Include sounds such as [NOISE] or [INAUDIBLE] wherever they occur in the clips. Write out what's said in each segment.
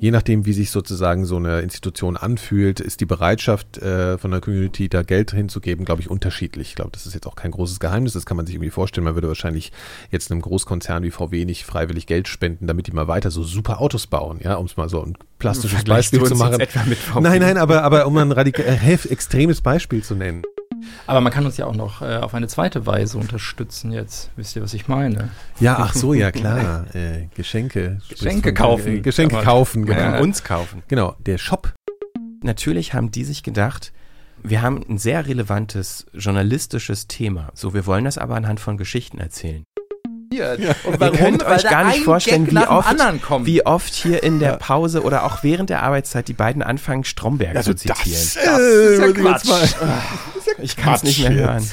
je nachdem, wie sich sozusagen so eine Institution anfühlt, ist die Bereitschaft äh, von der Community, da Geld hinzugeben, glaube ich, unterschiedlich. Ich glaube, das ist jetzt auch kein großes Geheimnis, das kann man sich irgendwie vorstellen. Man würde wahrscheinlich jetzt einem Großkonzern wie VW nicht freiwillig Geld spenden, damit die mal weiter so super Autos bauen, ja, um es mal so ein plastisches Beispiel zu machen. Nein, nein, aber, aber um ein radikal, äh, extremes Beispiel zu nennen. Aber man kann uns ja auch noch äh, auf eine zweite Weise unterstützen jetzt. Wisst ihr, was ich meine? Ja, ach so, ja klar. [LAUGHS] Äh, Geschenke. Geschenke kaufen. Äh, Geschenke kaufen, [LAUGHS] genau. Ja, uns kaufen. Genau, der Shop. Natürlich haben die sich gedacht, wir haben ein sehr relevantes journalistisches Thema. So, wir wollen das aber anhand von Geschichten erzählen. Ja. Und warum? Ihr könnt euch gar nicht vorstellen, wie oft, wie oft hier in der Pause oder auch während der Arbeitszeit die beiden anfangen, Stromberg also zu zitieren. Das, das ist ja Quatsch. Ich kann es nicht mehr hören.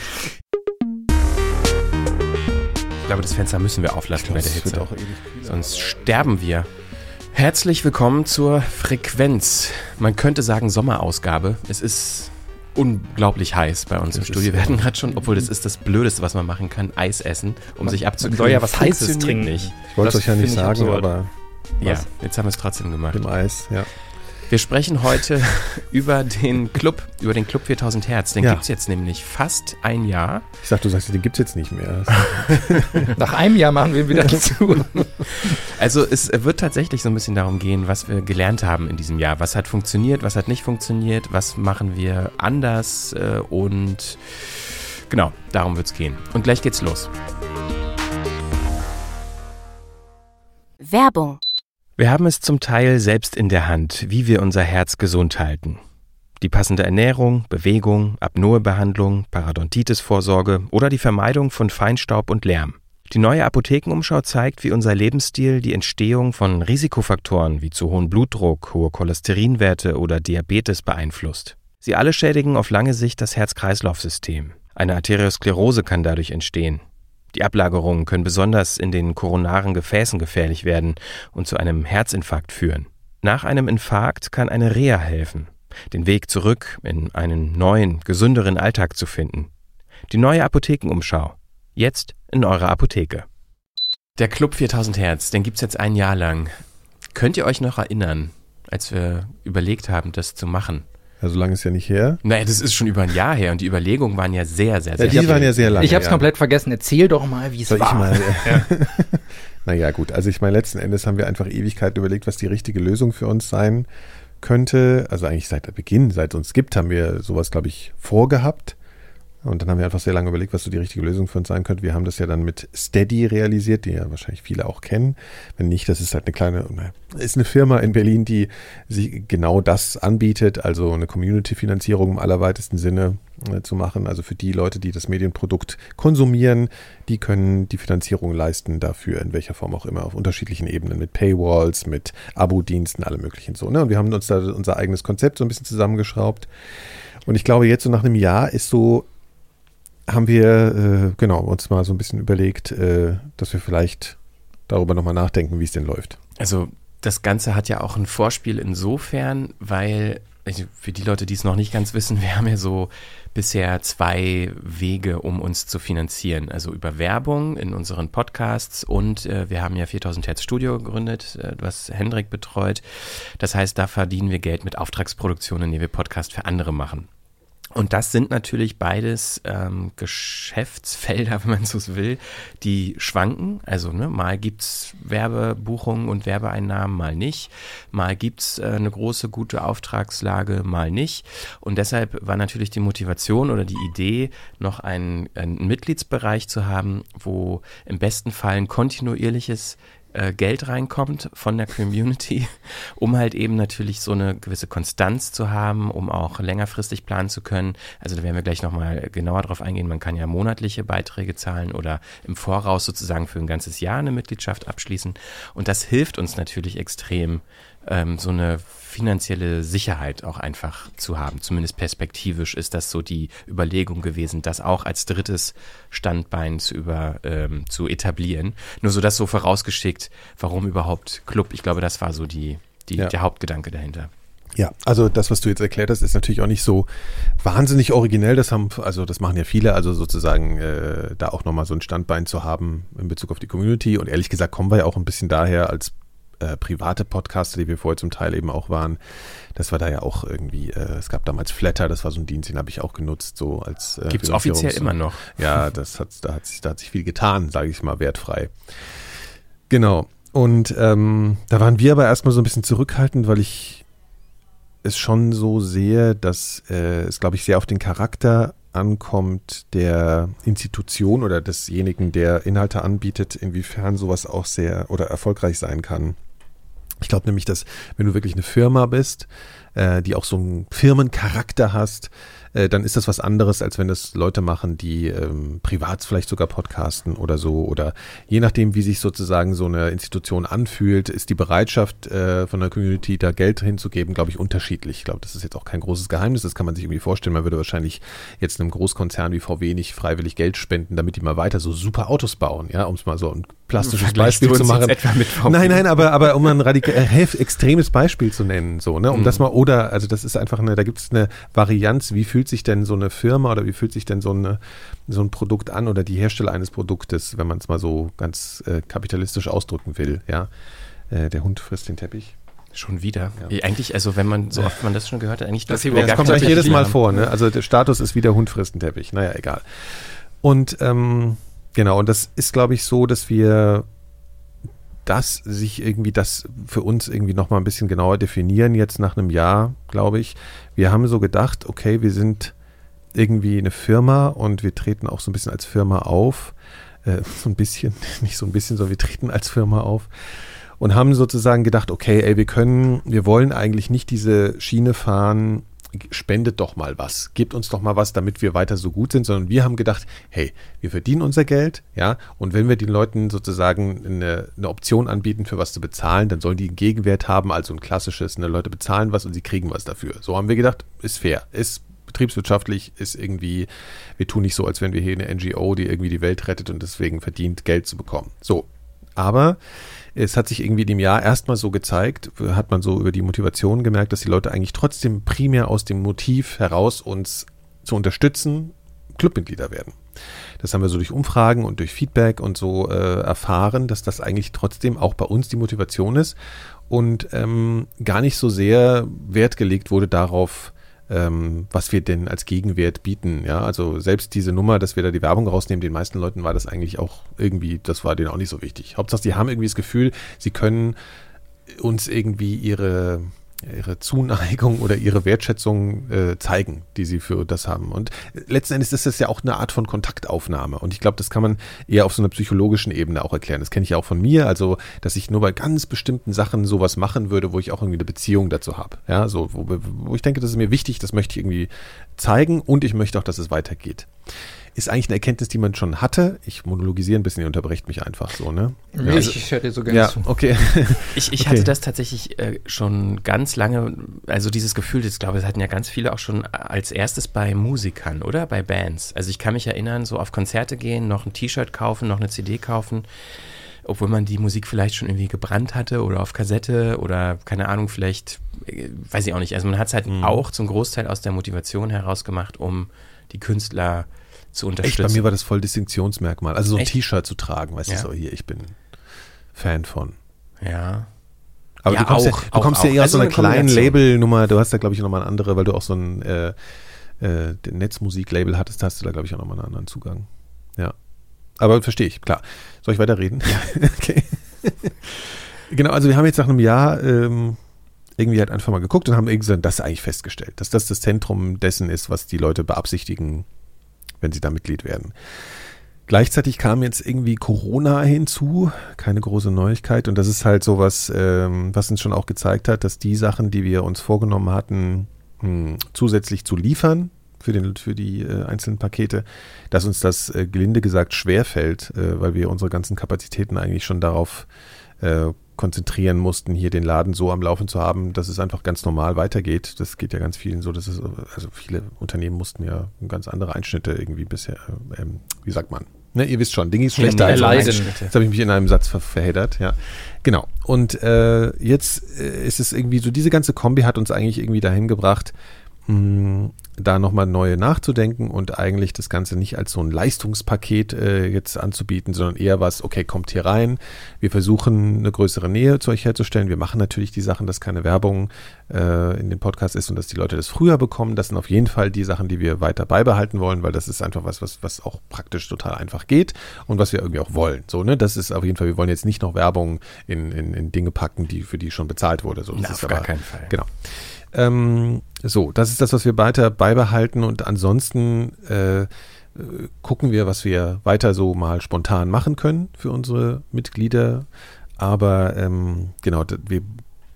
Ich glaube, das Fenster müssen wir auflassen glaub, bei der Hitze. Sonst sterben wir. Herzlich willkommen zur Frequenz. Man könnte sagen Sommerausgabe. Es ist unglaublich heiß bei uns das im Studio. Wir hatten gerade schon, obwohl das ist das Blödeste, was man machen kann, Eis essen, um man, sich abzukühlen. soll ja was Heißes trinken. Nicht. Ich wollte es euch ja nicht sagen, aber... Ja, jetzt haben wir es trotzdem gemacht. Im Eis, ja. Wir sprechen heute [LAUGHS] über den Club, über den Club 4000 Hertz. Den ja. gibt es jetzt nämlich fast ein Jahr. Ich sag, du sagst, den gibt es jetzt nicht mehr. [LAUGHS] Nach einem Jahr machen wir ihn wieder [LAUGHS] zu. Also es wird tatsächlich so ein bisschen darum gehen, was wir gelernt haben in diesem Jahr. Was hat funktioniert, was hat nicht funktioniert, was machen wir anders äh, und genau, darum wird es gehen. Und gleich geht's los. Werbung wir haben es zum Teil selbst in der Hand, wie wir unser Herz gesund halten. Die passende Ernährung, Bewegung, Apnoebehandlung, Parodontitis-Vorsorge oder die Vermeidung von Feinstaub und Lärm. Die neue Apothekenumschau zeigt, wie unser Lebensstil die Entstehung von Risikofaktoren wie zu hohen Blutdruck, hohe Cholesterinwerte oder Diabetes beeinflusst. Sie alle schädigen auf lange Sicht das Herz-Kreislauf-System. Eine Arteriosklerose kann dadurch entstehen. Die Ablagerungen können besonders in den koronaren Gefäßen gefährlich werden und zu einem Herzinfarkt führen. Nach einem Infarkt kann eine Reha helfen, den Weg zurück in einen neuen, gesünderen Alltag zu finden. Die neue Apothekenumschau. Jetzt in eurer Apotheke. Der Club 4000 Hertz, den gibt's jetzt ein Jahr lang. Könnt ihr euch noch erinnern, als wir überlegt haben, das zu machen? Ja, so lange ist ja nicht her. Naja, das ist schon über ein Jahr her und die Überlegungen waren ja sehr, sehr, sehr ja, Die waren ja sehr lange. Ich habe es komplett vergessen. Erzähl doch mal, wie es war. Ich mal, ja. naja, [LAUGHS] gut. Also ich meine, letzten Endes haben wir einfach Ewigkeit überlegt, was die richtige Lösung für uns sein könnte. Also eigentlich seit Beginn, seit es uns gibt, haben wir sowas, glaube ich, vorgehabt. Und dann haben wir einfach sehr lange überlegt, was so die richtige Lösung für uns sein könnte. Wir haben das ja dann mit Steady realisiert, die ja wahrscheinlich viele auch kennen. Wenn nicht, das ist halt eine kleine, ist eine Firma in Berlin, die sich genau das anbietet, also eine Community-Finanzierung im allerweitesten Sinne äh, zu machen. Also für die Leute, die das Medienprodukt konsumieren, die können die Finanzierung leisten dafür, in welcher Form auch immer, auf unterschiedlichen Ebenen, mit Paywalls, mit Abo-Diensten, alle möglichen so. Ne? Und wir haben uns da unser eigenes Konzept so ein bisschen zusammengeschraubt. Und ich glaube, jetzt so nach einem Jahr ist so haben wir äh, genau uns mal so ein bisschen überlegt, äh, dass wir vielleicht darüber nochmal nachdenken, wie es denn läuft. Also das Ganze hat ja auch ein Vorspiel insofern, weil also für die Leute, die es noch nicht ganz wissen, [LAUGHS] wir haben ja so bisher zwei Wege, um uns zu finanzieren. Also über Werbung in unseren Podcasts und äh, wir haben ja 4000 Hertz Studio gegründet, äh, was Hendrik betreut. Das heißt, da verdienen wir Geld mit Auftragsproduktionen, die wir Podcast für andere machen. Und das sind natürlich beides ähm, Geschäftsfelder, [LAUGHS] wenn man so will, die schwanken. Also ne, mal gibt's Werbebuchungen und Werbeeinnahmen, mal nicht. Mal gibt's äh, eine große, gute Auftragslage, mal nicht. Und deshalb war natürlich die Motivation oder die Idee, noch einen, einen Mitgliedsbereich zu haben, wo im besten Fall ein kontinuierliches äh, Geld reinkommt von der Community, [LAUGHS] um halt eben natürlich so eine gewisse Konstanz zu haben, um auch längerfristig planen zu können. Also da werden wir gleich nochmal genauer drauf eingehen. Man kann ja monatliche Beiträge zahlen oder im Voraus sozusagen für ein ganzes Jahr eine Mitgliedschaft abschließen. Und das hilft uns natürlich extrem, ähm, so eine finanzielle Sicherheit auch einfach zu haben. Zumindest perspektivisch ist das so die Überlegung gewesen, das auch als drittes Standbein zu, über, ähm, zu etablieren. Nur so das so vorausgeschickt, warum überhaupt Club? Ich glaube, das war so die, die ja. der Hauptgedanke dahinter. Ja, also das, was du jetzt erklärt hast, ist natürlich auch nicht so wahnsinnig originell. Das haben, also das machen ja viele, also sozusagen äh, da auch nochmal so ein Standbein zu haben in Bezug auf die Community. Und ehrlich gesagt kommen wir ja auch ein bisschen daher als äh, private Podcaster, die wir vorher zum Teil eben auch waren, das war da ja auch irgendwie, äh, es gab damals Flatter, das war so ein Dienst, den habe ich auch genutzt, so als äh, Gibt es offiziell immer noch. Ja, das hat, da, hat sich, da hat sich viel getan, sage ich mal, wertfrei. Genau. Und ähm, da waren wir aber erstmal so ein bisschen zurückhaltend, weil ich es schon so sehe, dass äh, es, glaube ich, sehr auf den Charakter ankommt der Institution oder desjenigen, der Inhalte anbietet, inwiefern sowas auch sehr oder erfolgreich sein kann. Ich glaube nämlich, dass wenn du wirklich eine Firma bist, äh, die auch so einen Firmencharakter hast, äh, dann ist das was anderes, als wenn das Leute machen, die ähm, privat vielleicht sogar podcasten oder so. Oder je nachdem, wie sich sozusagen so eine Institution anfühlt, ist die Bereitschaft äh, von der Community, da Geld hinzugeben, glaube ich, unterschiedlich. Ich glaube, das ist jetzt auch kein großes Geheimnis, das kann man sich irgendwie vorstellen. Man würde wahrscheinlich jetzt einem Großkonzern wie VW nicht freiwillig Geld spenden, damit die mal weiter so super Autos bauen, ja, um es mal so ein plastisches Beispiel zu machen. Nein, nein, aber, aber um ein radikal, äh, extremes Beispiel zu nennen, so, ne, um mhm. das mal, oder, also das ist einfach eine, da gibt es eine Varianz, wie fühlt sich denn so eine Firma oder wie fühlt sich denn so, eine, so ein Produkt an oder die Hersteller eines Produktes, wenn man es mal so ganz äh, kapitalistisch ausdrücken will, ja. Äh, der Hund frisst den Teppich. Schon wieder. Ja. Eigentlich, also wenn man, so oft man das schon gehört hat, eigentlich das, das, das kommt eigentlich jedes Mal vor, ne? Also der Status ist wieder Hund frisst den Teppich. Naja, egal. Und ähm, Genau, und das ist, glaube ich, so, dass wir das sich irgendwie, das für uns irgendwie nochmal ein bisschen genauer definieren, jetzt nach einem Jahr, glaube ich. Wir haben so gedacht, okay, wir sind irgendwie eine Firma und wir treten auch so ein bisschen als Firma auf. Äh, [LAUGHS] so ein bisschen, [LAUGHS] nicht so ein bisschen, sondern wir treten als Firma auf und haben sozusagen gedacht, okay, ey, wir können, wir wollen eigentlich nicht diese Schiene fahren, spendet doch mal was, gebt uns doch mal was, damit wir weiter so gut sind, sondern wir haben gedacht, hey, wir verdienen unser Geld, ja, und wenn wir den Leuten sozusagen eine, eine Option anbieten, für was zu bezahlen, dann sollen die einen Gegenwert haben, also ein klassisches, eine Leute bezahlen was und sie kriegen was dafür. So haben wir gedacht, ist fair, ist betriebswirtschaftlich, ist irgendwie, wir tun nicht so, als wenn wir hier eine NGO, die irgendwie die Welt rettet und deswegen verdient, Geld zu bekommen. So, aber es hat sich irgendwie in dem Jahr erstmal so gezeigt, hat man so über die Motivation gemerkt, dass die Leute eigentlich trotzdem primär aus dem Motiv heraus uns zu unterstützen, Clubmitglieder werden. Das haben wir so durch Umfragen und durch Feedback und so äh, erfahren, dass das eigentlich trotzdem auch bei uns die Motivation ist und ähm, gar nicht so sehr Wert gelegt wurde darauf, ähm, was wir denn als Gegenwert bieten. Ja, also selbst diese Nummer, dass wir da die Werbung rausnehmen, den meisten Leuten war das eigentlich auch irgendwie, das war denen auch nicht so wichtig. Hauptsache, sie haben irgendwie das Gefühl, sie können uns irgendwie ihre ihre Zuneigung oder ihre Wertschätzung äh, zeigen, die sie für das haben. Und letzten Endes ist das ja auch eine Art von Kontaktaufnahme. Und ich glaube, das kann man eher auf so einer psychologischen Ebene auch erklären. Das kenne ich ja auch von mir, also dass ich nur bei ganz bestimmten Sachen sowas machen würde, wo ich auch irgendwie eine Beziehung dazu habe. Ja, so, wo, wo ich denke, das ist mir wichtig, das möchte ich irgendwie zeigen und ich möchte auch, dass es weitergeht ist eigentlich eine Erkenntnis, die man schon hatte. Ich monologisiere ein bisschen, ihr unterbrecht mich einfach so, ne? Ja, also, ich höre dir so gerne ja, zu. Okay. Ich, ich okay. hatte das tatsächlich äh, schon ganz lange, also dieses Gefühl, ich glaube, das hatten ja ganz viele auch schon als erstes bei Musikern, oder? Bei Bands. Also ich kann mich erinnern, so auf Konzerte gehen, noch ein T-Shirt kaufen, noch eine CD kaufen obwohl man die Musik vielleicht schon irgendwie gebrannt hatte oder auf Kassette oder keine Ahnung, vielleicht, äh, weiß ich auch nicht. Also man hat es halt mhm. auch zum Großteil aus der Motivation heraus gemacht, um die Künstler zu unterstützen. Echt, bei mir war das voll Distinktionsmerkmal. Also so ein T-Shirt zu tragen, weißt ja. du, so hier, ich bin Fan von. Ja. Aber ja, du kommst, auch, ja, du kommst auch, ja eher also aus so einer kleinen Labelnummer, du hast da glaube ich nochmal eine andere, weil du auch so ein äh, äh, Netzmusik-Label hattest, hast du da glaube ich auch nochmal einen anderen Zugang. Ja. Aber verstehe ich, klar. Soll ich weiterreden? Ja. [LAUGHS] okay. genau, also wir haben jetzt nach einem Jahr ähm, irgendwie halt einfach mal geguckt und haben irgendwie das eigentlich festgestellt, dass das das Zentrum dessen ist, was die Leute beabsichtigen, wenn sie da Mitglied werden. Gleichzeitig kam jetzt irgendwie Corona hinzu, keine große Neuigkeit. Und das ist halt so was, ähm, was uns schon auch gezeigt hat, dass die Sachen, die wir uns vorgenommen hatten, mh, hm, zusätzlich zu liefern für, den, für die äh, einzelnen Pakete, dass uns das äh, gelinde gesagt schwerfällt, äh, weil wir unsere ganzen Kapazitäten eigentlich schon darauf äh, konzentrieren mussten, hier den Laden so am Laufen zu haben, dass es einfach ganz normal weitergeht. Das geht ja ganz vielen so, dass es, also viele Unternehmen mussten ja ganz andere Einschnitte irgendwie bisher, ähm, wie sagt man? Ne, ihr wisst schon, Dinge ist schlechter als Einschnitte. Jetzt habe ich mich in einem Satz ver verheddert, ja. Genau. Und äh, jetzt äh, ist es irgendwie so, diese ganze Kombi hat uns eigentlich irgendwie dahin gebracht, mh, da nochmal neue nachzudenken und eigentlich das Ganze nicht als so ein Leistungspaket äh, jetzt anzubieten, sondern eher was, okay, kommt hier rein, wir versuchen eine größere Nähe zu euch herzustellen, wir machen natürlich die Sachen, dass keine Werbung äh, in dem Podcast ist und dass die Leute das früher bekommen, das sind auf jeden Fall die Sachen, die wir weiter beibehalten wollen, weil das ist einfach was, was, was auch praktisch total einfach geht und was wir irgendwie auch wollen, so, ne, das ist auf jeden Fall, wir wollen jetzt nicht noch Werbung in, in, in Dinge packen, die für die schon bezahlt wurde, so, das Na, ist auf aber, gar keinen Fall. Genau. Ähm, so, das ist das, was wir weiter beibehalten und ansonsten äh, gucken wir, was wir weiter so mal spontan machen können für unsere Mitglieder. Aber ähm, genau, wir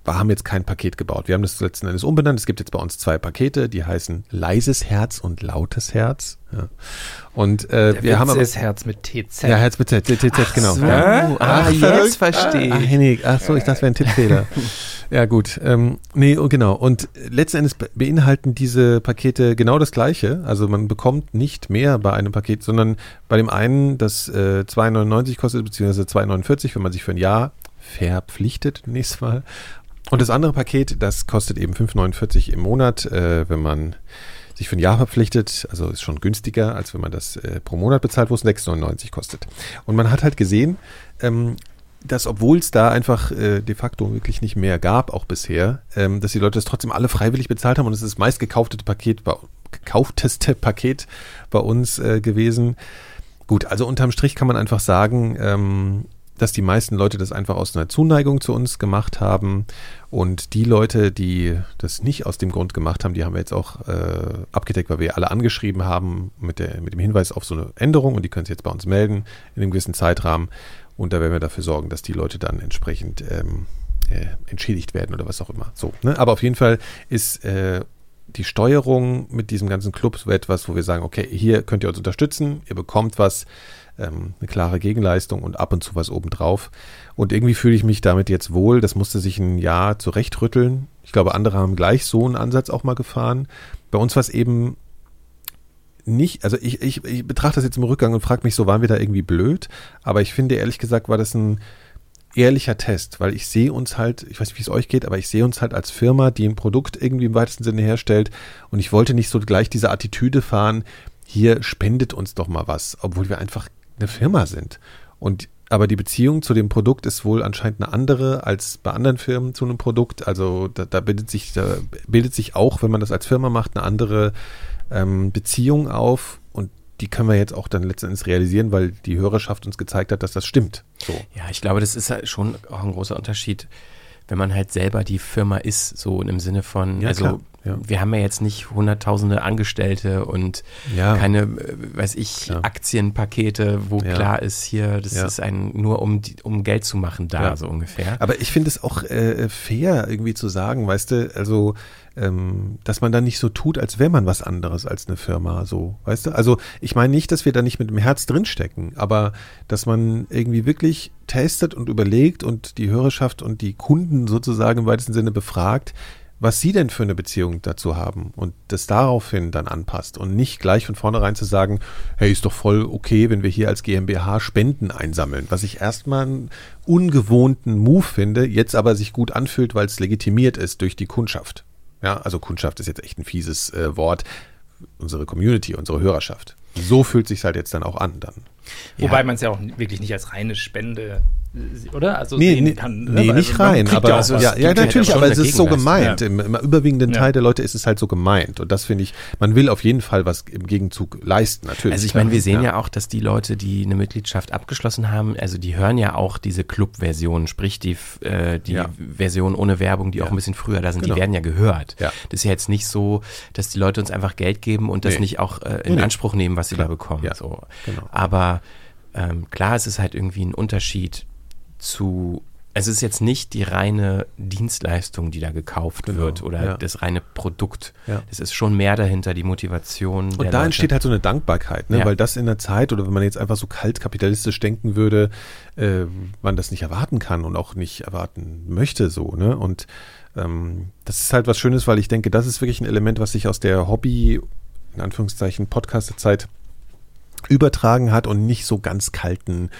haben jetzt kein Paket gebaut. Wir haben das letzten Endes umbenannt. Es gibt jetzt bei uns zwei Pakete, die heißen leises Herz und lautes Herz. Ja. Und äh, Der wir haben Witz aber ist Herz mit TZ. ja, Herz mit Z, Z, Z, Z, genau. so. Ja. Ah, jetzt verstehe ich. Hennig, ach so, ich dachte, das wäre ein Tippfehler. [LAUGHS] ja, gut. Ähm, nee, oh, genau. Und letzten Endes be- beinhalten diese Pakete genau das Gleiche. Also man bekommt nicht mehr bei einem Paket, sondern bei dem einen, das äh, 2,99 kostet, beziehungsweise 2,49, wenn man sich für ein Jahr verpflichtet, nächstes Mal. Und das andere Paket, das kostet eben 5,49 im Monat, äh, wenn man sich für ein Jahr verpflichtet, also ist schon günstiger, als wenn man das äh, pro Monat bezahlt, wo es 6,99 kostet. Und man hat halt gesehen, ähm, dass obwohl es da einfach äh, de facto wirklich nicht mehr gab, auch bisher, ähm, dass die Leute das trotzdem alle freiwillig bezahlt haben und es ist das meistgekaufteste Paket, bei, gekaufteste Paket bei uns äh, gewesen. Gut, also unterm Strich kann man einfach sagen, ähm, dass die meisten Leute das einfach aus einer Zuneigung zu uns gemacht haben. Und die Leute, die das nicht aus dem Grund gemacht haben, die haben wir jetzt auch äh, abgedeckt, weil wir alle angeschrieben haben mit, der, mit dem Hinweis auf so eine Änderung und die können sich jetzt bei uns melden in einem gewissen Zeitrahmen. Und da werden wir dafür sorgen, dass die Leute dann entsprechend ähm, äh, entschädigt werden oder was auch immer. So, ne? Aber auf jeden Fall ist äh, die Steuerung mit diesem ganzen Club so etwas, wo wir sagen, okay, hier könnt ihr uns unterstützen, ihr bekommt was, ähm, eine klare Gegenleistung und ab und zu was obendrauf. Und irgendwie fühle ich mich damit jetzt wohl. Das musste sich ein Jahr zurechtrütteln. Ich glaube, andere haben gleich so einen Ansatz auch mal gefahren. Bei uns war es eben nicht, also ich, ich, ich betrachte das jetzt im Rückgang und frage mich so, waren wir da irgendwie blöd? Aber ich finde, ehrlich gesagt, war das ein ehrlicher Test, weil ich sehe uns halt, ich weiß nicht, wie es euch geht, aber ich sehe uns halt als Firma, die ein Produkt irgendwie im weitesten Sinne herstellt und ich wollte nicht so gleich diese Attitüde fahren, hier spendet uns doch mal was, obwohl wir einfach eine Firma sind. Und aber die Beziehung zu dem Produkt ist wohl anscheinend eine andere als bei anderen Firmen zu einem Produkt. Also da, da bildet sich, da bildet sich auch, wenn man das als Firma macht, eine andere ähm, Beziehung auf und die können wir jetzt auch dann letztendlich realisieren, weil die Hörerschaft uns gezeigt hat, dass das stimmt. So. Ja, ich glaube, das ist halt schon auch ein großer Unterschied, wenn man halt selber die Firma ist, so im Sinne von, Ja, also klar, ja. wir haben ja jetzt nicht hunderttausende Angestellte und Ja. keine, äh, weiß ich, Klar. Aktienpakete, wo Ja. klar ist hier, das Ja. ist ein nur um um Geld zu machen da, Ja. so ungefähr. Aber ich finde es auch äh, fair, irgendwie zu sagen, weißt du, also, ähm, dass man dann nicht so tut, als wäre man was anderes als eine Firma, so, weißt du? Also, ich meine nicht, dass wir da nicht mit dem Herz drinstecken, aber dass man irgendwie wirklich testet und überlegt und die Hörerschaft und die Kunden sozusagen im weitesten Sinne befragt, was sie denn für eine Beziehung dazu haben und das daraufhin dann anpasst und nicht gleich von vornherein zu sagen, hey, ist doch voll okay, wenn wir hier als GmbH Spenden einsammeln, was ich erstmal einen ungewohnten Move finde, jetzt aber sich gut anfühlt, weil es legitimiert ist durch die Kundschaft. Ja, also Kundschaft ist jetzt echt ein fieses äh, Wort. Unsere Community, unsere Hörerschaft. So fühlt sich halt jetzt dann auch an dann. Wobei man es ja auch wirklich nicht als reine Spende, oder? Also Nee, nee, kann. ne? nee nicht man rein, aber ja, also ja, ja, ja natürlich, schon aber es ist so gemeint. Ja. Im, Im überwiegenden Ja. Teil der Leute ist es halt so gemeint. Und das finde ich, man will auf jeden Fall was im Gegenzug leisten, natürlich. Also ich meine, wir sehen ja. auch, dass die Leute, die eine Mitgliedschaft abgeschlossen haben, also die hören ja auch diese Club-Version, sprich die, äh, die Ja. Version ohne Werbung, die Ja. auch ein bisschen früher da sind, Genau. die werden ja gehört. Ja. Das ist ja jetzt nicht so, dass die Leute uns einfach Geld geben und das Nee. nicht auch äh, in Nee. Anspruch nehmen, was sie Klar. da bekommen. Ja. So. Genau. Aber ähm, klar, es ist halt irgendwie ein Unterschied zu es ist jetzt nicht die reine Dienstleistung, die da gekauft Genau, wird oder ja. das reine Produkt. Ja. Es ist schon mehr dahinter, die Motivation. Und da Leute. entsteht halt so eine Dankbarkeit, ne? Ja. weil das in der Zeit oder wenn man jetzt einfach so kalt kapitalistisch denken würde, äh, man das nicht erwarten kann und auch nicht erwarten möchte so. Ne? Und ähm, das ist halt was Schönes, weil ich denke, das ist wirklich ein Element, was sich aus der Hobby, in Anführungszeichen, Podcast-Zeit übertragen hat und nicht so ganz kalten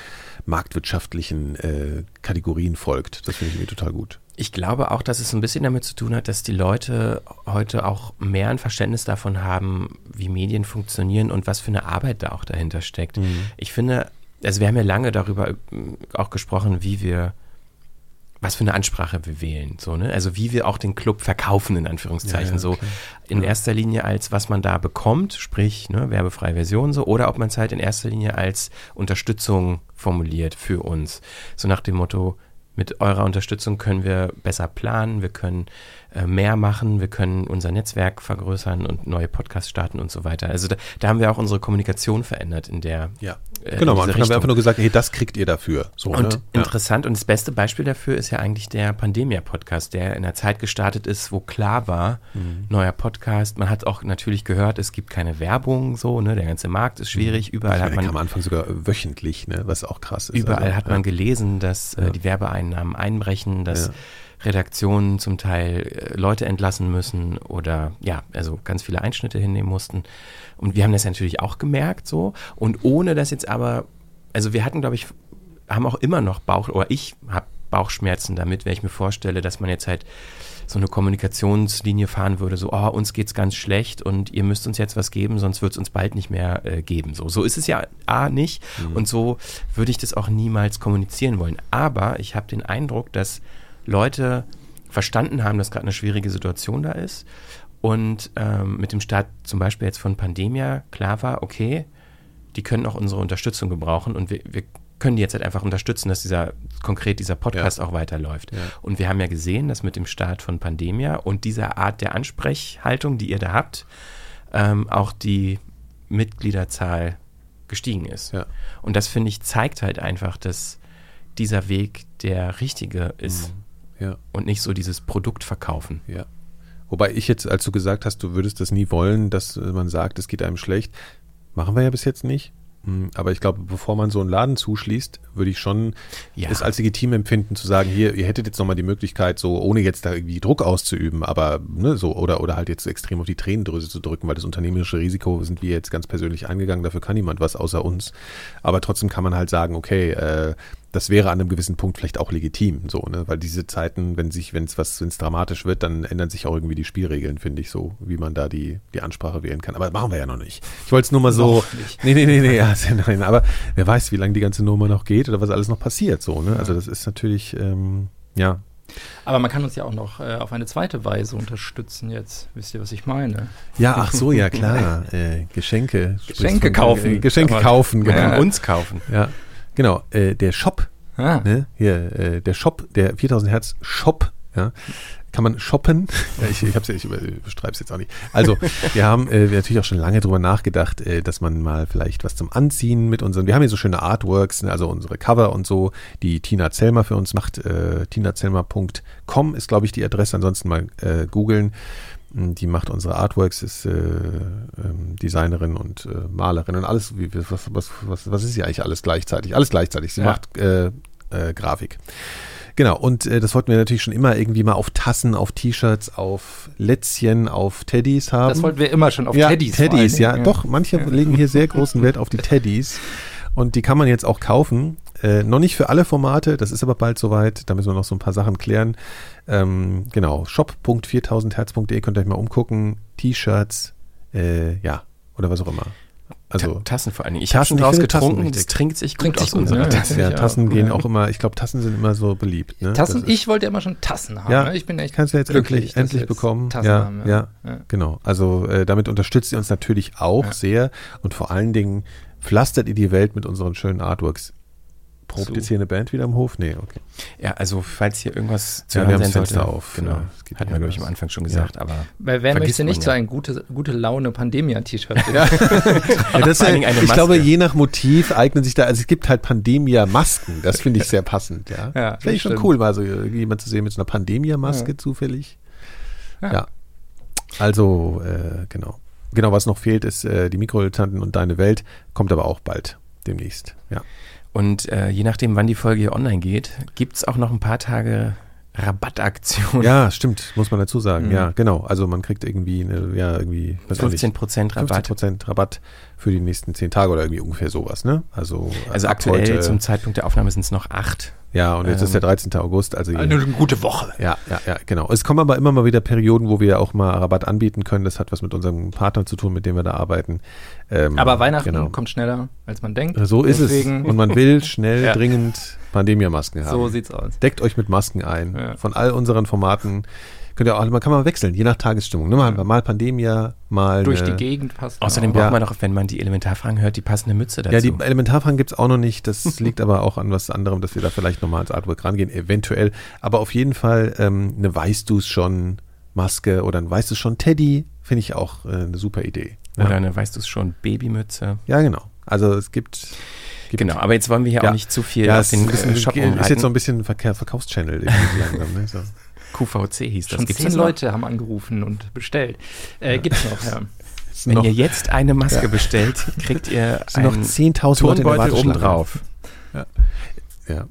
marktwirtschaftlichen äh, Kategorien folgt. Das finde ich irgendwie total gut. Ich glaube auch, dass es ein bisschen damit zu tun hat, dass die Leute heute auch mehr ein Verständnis davon haben, wie Medien funktionieren und was für eine Arbeit da auch dahinter steckt. Mhm. Ich finde, also wir haben ja lange darüber äh, auch gesprochen, wie wir was für eine Ansprache wir wählen, so, ne? Also wie wir auch den Club verkaufen, in Anführungszeichen, ja, ja, so in ja. erster Linie als was man da bekommt, sprich, ne, werbefreie Version so, oder ob man es halt in erster Linie als Unterstützung formuliert für uns. So nach dem Motto, mit eurer Unterstützung können wir besser planen, wir können äh, mehr machen, wir können unser Netzwerk vergrößern und neue Podcasts starten und so weiter. Also da, da haben wir auch unsere Kommunikation verändert in der. Ja. Äh, genau, am Anfang haben wir einfach nur gesagt, hey, das kriegt ihr dafür. So, und ne? interessant und das beste Beispiel dafür ist ja eigentlich der Pandemia-Podcast, der in einer Zeit gestartet ist, wo klar war, mhm. neuer Podcast. Man hat auch natürlich gehört, es gibt keine Werbung, so, ne? Der ganze Markt ist schwierig. Mhm. Überall meine, hat man. am Anfang sogar wöchentlich, ne? Was auch krass ist. Überall also, hat man gelesen, dass äh, die Werbeeinnahmen einbrechen, dass ja Redaktionen zum Teil äh, Leute entlassen müssen oder ja, also ganz viele Einschnitte hinnehmen mussten. Und wir haben das natürlich auch gemerkt so. Und ohne das jetzt aber, also wir hatten, glaube ich, haben auch immer noch Bauch, oder ich habe Bauchschmerzen damit, wenn ich mir vorstelle, dass man jetzt halt so eine Kommunikationslinie fahren würde, so, oh, uns geht's ganz schlecht und ihr müsst uns jetzt was geben, sonst wird es uns bald nicht mehr äh, geben. So, so ist es ja A nicht mhm. und so würde ich das auch niemals kommunizieren wollen. Aber ich habe den Eindruck, dass Leute verstanden haben, dass gerade eine schwierige Situation da ist und ähm, mit dem Start zum Beispiel jetzt von Pandemia klar war, okay, die können auch unsere Unterstützung gebrauchen und wir, wir können die jetzt halt einfach unterstützen, dass dieser konkret dieser Podcast ja. auch weiterläuft. Ja. Und wir haben ja gesehen, dass mit dem Start von Pandemia und dieser Art der Ansprechhaltung, die ihr da habt, ähm, auch die Mitgliederzahl gestiegen ist. Ja. Und das finde ich zeigt halt einfach, dass dieser Weg der richtige ist. Mhm. Ja. Und nicht so dieses Produkt verkaufen. Ja. Wobei ich jetzt, als du gesagt hast, du würdest das nie wollen, dass man sagt, es geht einem schlecht, machen wir ja bis jetzt nicht. Hm, aber ich glaube, bevor man so einen Laden zuschließt, würde ich schon ja. es als legitim empfinden, zu sagen, hier, ihr hättet jetzt nochmal die Möglichkeit, so ohne jetzt da irgendwie Druck auszuüben, aber ne, so, oder, oder halt jetzt extrem auf die Tränendrüse zu drücken, weil das unternehmerische Risiko sind wir jetzt ganz persönlich eingegangen, dafür kann niemand was außer uns. Aber trotzdem kann man halt sagen, okay, äh, das wäre an einem gewissen Punkt vielleicht auch legitim, so, ne? Weil diese Zeiten, wenn sich, wenn es was, wenn es dramatisch wird, dann ändern sich auch irgendwie die Spielregeln, finde ich, so, wie man da die, die Ansprache wählen kann. Aber machen wir ja noch nicht. Ich wollte es nur mal so. Nee, nee, nee, nee, ja, [LAUGHS] nein, aber wer weiß, wie lange die ganze Nummer noch geht oder was alles noch passiert, so, ne? Also das ist natürlich, ähm, ja. Aber man kann uns ja auch noch äh, auf eine zweite Weise unterstützen jetzt. Wisst ihr, was ich meine? Ja, ach so, ja klar. [LAUGHS] äh, Geschenke. Geschenke kaufen. Geschenke kaufen, genau. Ja. Uns kaufen. Ja. Genau, äh, der Shop, ah. ne, hier, äh, der Shop, der 4000 Hertz Shop, ja, kann man shoppen. [LAUGHS] Ja, ich ich, ich beschreibe es jetzt auch nicht. Also, [LAUGHS] wir haben äh, natürlich auch schon lange drüber nachgedacht, äh, dass man mal vielleicht was zum Anziehen mit unseren, wir haben hier so schöne Artworks, ne, also unsere Cover und so, die Tina Zellmer für uns macht. Äh, tinazellmer.com ist, glaube ich, die Adresse, ansonsten mal äh, googeln. Die macht unsere Artworks, ist äh, ähm, Designerin und äh, Malerin und alles. Wie, was, was, was, was ist sie eigentlich alles gleichzeitig? Alles gleichzeitig. Sie ja. macht äh, äh, Grafik. Genau, und äh, das wollten wir natürlich schon immer irgendwie mal auf Tassen, auf T-Shirts, auf Lätzchen, auf Teddys haben. Das wollten wir immer schon auf ja, Teddys. Teddys, ja, ja. Doch, manche legen hier sehr großen Wert auf die Teddys. Und die kann man jetzt auch kaufen. Äh, noch nicht für alle Formate, das ist aber bald soweit. Da müssen wir noch so ein paar Sachen klären. Ähm, genau, shop.4000herz.de könnt ihr euch mal umgucken. T-Shirts, äh, ja, oder was auch immer. Also Tassen vor allen Dingen. Ich habe schon draus getrunken, das trinkt sich gut aus unserer ne? Tasse. Ja, Tassen auch. gehen auch immer, ich glaube, Tassen sind immer so beliebt. Ne? Tassen, ich wollte ja immer schon Tassen haben. Ja, ne? ich bin echt kannst du jetzt glücklich, endlich, endlich bekommen. Tassen ja, haben, ja. ja, genau. Also äh, damit unterstützt ihr uns natürlich auch ja. sehr und vor allen Dingen pflastert ihr die Welt mit unseren schönen Artworks. Probt so. jetzt hier eine Band wieder im Hof? Nee, okay. Ja, also falls hier irgendwas zu ja, hören sein sollte. auf. Genau. Ja, Hatten wir, glaube ich, am Anfang schon gesagt, ja. aber. Weil wer möchte nicht ja. so ein gute, gute Laune Pandemia-T-Shirt? ja. [LAUGHS] ja, das ist ja, ich glaube, je nach Motiv eignen sich da, also es gibt halt Pandemia-Masken. Das finde ich sehr passend, ja. ja Finde ich schon cool, mal so jemand zu sehen mit so einer Pandemia-Maske zufällig. Ja. Also, äh, genau. Genau, was noch fehlt, ist äh, die Mikrodilettanten und deine Welt. Kommt aber auch bald demnächst, ja. Und äh, je nachdem, wann die Folge hier online geht, gibt es auch noch ein paar Tage Rabattaktion. Ja, stimmt, muss man dazu sagen. Mhm. Ja, genau. Also man kriegt irgendwie, eine, ja, irgendwie 15 Prozent Rabatt. 15 Rabatt für die nächsten zehn Tage oder irgendwie ungefähr sowas, ne? Also, Also ab aktuell heute- zum Zeitpunkt der Aufnahme sind es noch acht. Ja, und jetzt ist der 13. August, also Eine gute Woche. ja, ja, ja, genau. Es kommen aber immer mal wieder Perioden, wo wir auch mal Rabatt anbieten können. Das hat was mit unserem Partner zu tun, mit dem wir da arbeiten. Ähm, Aber Weihnachten genau. kommt schneller, als man denkt. So ist Deswegen- es. Und man will schnell, [LAUGHS] Ja. dringend Pandemia-Masken haben. So sieht's aus. Deckt euch mit Masken ein. Ja. Von all unseren Formaten könnt ihr auch, man kann mal wechseln, je nach Tagesstimmung. Ne? Mal, mal Pandemia, mal. Durch die Gegend passt. Außerdem auch. braucht Ja. man doch, wenn man die Elementarfragen hört, die passende Mütze dazu. Ja, die Elementarfragen gibt's auch noch nicht. Das [LAUGHS] liegt aber auch an was anderem, dass wir da vielleicht nochmal ans Artwork rangehen, eventuell. Aber auf jeden Fall ähm, eine Weißt du's schon Maske oder ein Weißt du schon Teddy, finde ich auch äh, eine super Idee. Ja. Oder eine, weißt du es schon, Babymütze. ja, genau. Also es gibt. gibt Genau, aber jetzt wollen wir hier Ja. auch nicht zu viel ja, auf es den ist, Shop ist jetzt so ein bisschen ein Verkehr, Verkaufschannel langsam. Ne? So. [LAUGHS] QVC hieß das. Schon Gibt's zehn? Leute haben angerufen und bestellt. Äh, gibt's noch, ja. Es Wenn noch, ihr jetzt eine Maske Ja. bestellt, kriegt ihr [LAUGHS] es sind noch einen 10.000 Leute Turnbeutel Warteschlange. obendrauf. Ja.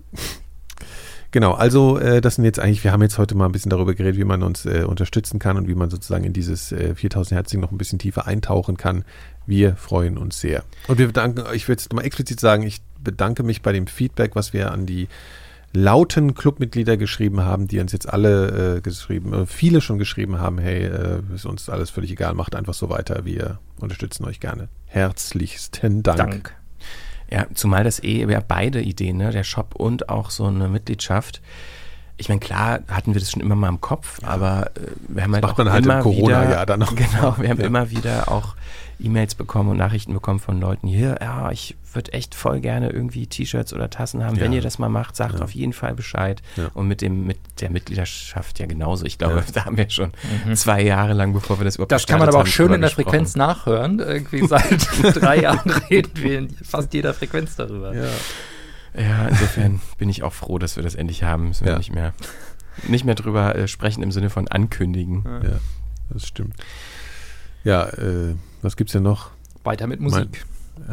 Genau, also äh, das sind jetzt eigentlich, wir haben jetzt heute mal ein bisschen darüber geredet, wie man uns äh, unterstützen kann und wie man sozusagen in dieses äh, 4000 Hertz Ding noch ein bisschen tiefer eintauchen kann. Wir freuen uns sehr. Und wir bedanken, ich will jetzt mal explizit sagen, ich bedanke mich bei dem Feedback, was wir an die lauten Clubmitglieder geschrieben haben, die uns jetzt alle äh, geschrieben, äh, viele schon geschrieben haben, hey, äh, ist uns alles völlig egal, macht einfach so weiter, wir unterstützen euch gerne. Herzlichsten Dank. Dank. Ja, zumal das eh ja, beide Ideen, ne? der Shop und auch so eine Mitgliedschaft. Ich meine, klar hatten wir das schon immer mal im Kopf, aber äh, wir haben halt macht auch man halt im immer Corona-Jahr wieder, dann noch. [LAUGHS] Genau, wir haben Ja. immer wieder auch E-Mails bekommen und Nachrichten bekommen von Leuten hier, ja, ich würde echt voll gerne irgendwie T-Shirts oder Tassen haben. Wenn Ja. ihr das mal macht, sagt Ja. auf jeden Fall Bescheid. Ja. Und mit dem mit der Mitgliedschaft ja genauso. Ich glaube, Ja. [LAUGHS] da haben wir schon zwei Jahre lang, bevor wir das überhaupt Mhm. Das kann man aber auch haben, schön in der gesprochen. Frequenz nachhören. Irgendwie seit [LAUGHS] drei Jahren reden wir in fast jeder Frequenz darüber. Ja. Ja, insofern bin ich auch froh, dass wir das endlich haben. Müssen wir Ja. nicht mehr, nicht mehr drüber äh, sprechen im Sinne von ankündigen. Ja, das stimmt. Ja, äh, was gibt's denn noch? Weiter mit Musik.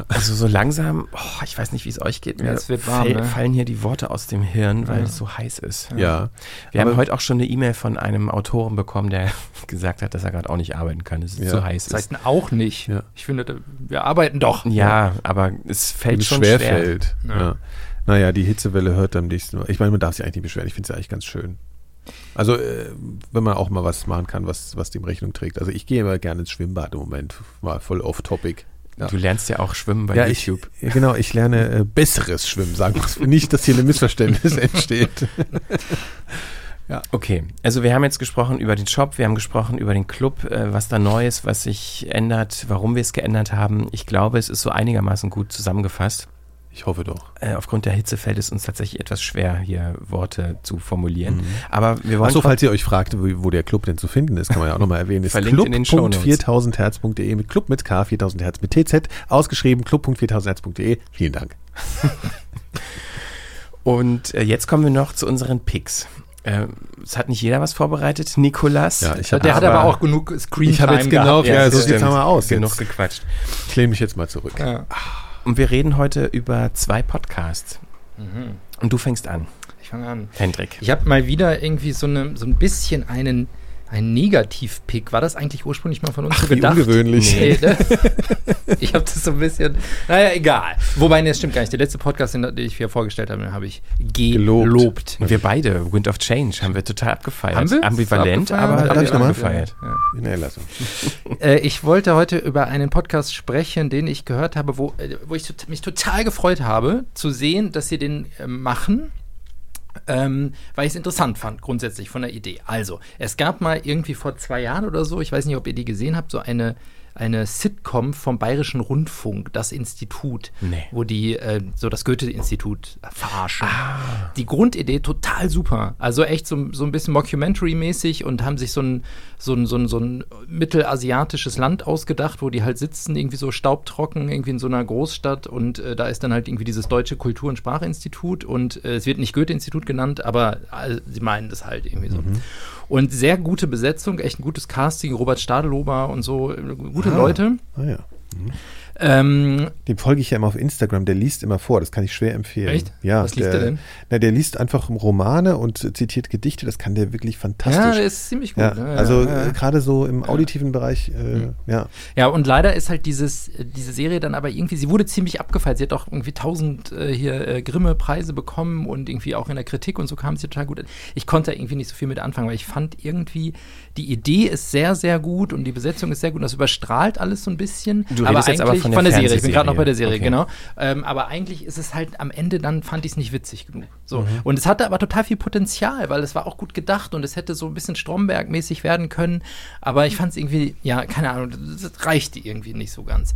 Also so langsam, oh, ich weiß nicht, wie es euch geht. Mir Ja, es wird warm, fall, ne? fallen hier die Worte aus dem Hirn, weil Ja. es so heiß ist. Ja. Wir Aber- haben heute auch schon eine E-Mail von einem Autoren bekommen, der [LAUGHS] gesagt hat, dass er gerade auch nicht arbeiten kann, dass es Ja. zu heiß Das ist. heißt auch nicht. Ja. Ich finde, da- wir arbeiten doch. Ja, aber es fällt es schon schwer, schwer. fällt. Ja. Ja. Naja, die Hitzewelle hört am nächsten Mal. Ich meine, man darf sich eigentlich nicht beschweren. Ich finde es ja eigentlich ganz schön. Also, äh, wenn man auch mal was machen kann, was, was dem Rechnung trägt. Also, ich gehe immer gerne ins Schwimmbad im Moment. Mal voll off-topic. Ja. Du lernst ja auch schwimmen bei ja, ich, YouTube. ja, genau, ich lerne äh, besseres Schwimmen, sagen wir. Nicht, dass hier ein Missverständnis [LAUGHS] entsteht. [LAUGHS] Okay, also wir haben jetzt gesprochen über den Shop, wir haben gesprochen über den Club, äh, was da neu ist, was sich ändert, warum wir es geändert haben. Ich glaube, es ist so einigermaßen gut zusammengefasst. Ich hoffe doch. Äh, aufgrund der Hitze fällt es uns tatsächlich etwas schwer, hier Worte zu formulieren. Aber wir wollen Achso, falls ihr euch fragt, wo, wo der Club denn zu finden ist, kann man ja auch nochmal erwähnen. Ist Verlinkt in den Shownotes. club.4000herz.de mit Club mit K, 4000 Hertz mit TZ, ausgeschrieben club.4000herz.de. Vielen Dank. [LAUGHS] Und äh, jetzt kommen wir noch zu unseren Picks. Äh, es hat nicht jeder was vorbereitet. Nikolas. Ja, ich Der hat Aber- aber auch genug Screentime Ich habe jetzt genau, gehabt. ja, so sieht's mal aus. Genug Jetzt gequatscht. ich jetzt mal zurück. Ja. Und wir reden heute über zwei Podcasts. Mhm. Und du fängst an, Ich fange an. Hendrik. Ich habe mal wieder irgendwie so, eine, so ein bisschen einen, einen Negativ-Pick. War das eigentlich ursprünglich mal von uns so Wie gedacht? ungewöhnlich. Nee, ne? [LAUGHS] ich habe das so ein bisschen. Naja, egal. Wobei, ne, das stimmt gar nicht. Der letzte Podcast, den, den ich hier vorgestellt habe, den habe ich Gelobt. gelobt. Und wir beide, Wind of Change, haben wir total abgefeiert. Haben wir? Ambivalent, Abgefeiert? aber noch mal? abgefeiert. Ja. In der Erlassung. [LAUGHS] Äh, ich wollte heute über einen Podcast sprechen, den ich gehört habe, wo, äh, wo ich mich total gefreut habe, zu sehen, dass sie den äh, machen. Ähm, weil ich es interessant fand, grundsätzlich von der Idee. Also, es gab mal irgendwie vor zwei Jahren oder so, ich weiß nicht, ob ihr die gesehen habt, so eine, eine Sitcom vom Bayerischen Rundfunk, das Institut, Nee. wo die äh, so das Goethe-Institut verarschen. Die Grundidee total super. Also echt so, so ein bisschen Mockumentary-mäßig und haben sich so ein, so, ein, so, ein, so ein mittelasiatisches Land ausgedacht, wo die halt sitzen, irgendwie so staubtrocken, irgendwie in so einer Großstadt und äh, da ist dann halt irgendwie dieses Deutsche Kultur- und Sprachinstitut und äh, es wird nicht Goethe-Institut genannt, aber äh, sie meinen das halt irgendwie so. Und sehr gute Besetzung, echt ein gutes Casting, Robert Stadelober und so, gute Ah. Leute. Ah ja. Ähm, Dem folge ich ja immer auf Instagram, der liest immer vor, das kann ich schwer empfehlen. Echt? Ja, Was liest der, der denn? Na, der liest einfach Romane und zitiert Gedichte, das kann der wirklich fantastisch. Ja, der ist ziemlich gut. Ja, Ja, also ja, ja. äh, gerade so im auditiven Bereich, äh, Mhm. ja. Ja, und leider ist halt dieses, äh, diese Serie dann aber irgendwie, sie wurde ziemlich abgefeiert. Sie hat auch irgendwie tausend äh, hier äh, Grimme-Preise bekommen und irgendwie auch in der Kritik und so kam sie total gut an. Ich konnte da irgendwie nicht so viel mit anfangen, weil ich fand irgendwie, die Idee ist sehr, sehr gut und die Besetzung ist sehr gut und das überstrahlt alles so ein bisschen. Du aber redest jetzt aber eigentlich von der Serie. Ich bin gerade noch bei der. Serie, Okay. genau. Ähm, aber eigentlich ist es halt am Ende dann fand ich es nicht witzig genug. So. Mhm. Und es hatte aber total viel Potenzial, weil es war auch gut gedacht und es hätte so ein bisschen Stromberg-mäßig werden können. Aber ich fand es irgendwie, ja, keine Ahnung, das reichte irgendwie nicht so ganz.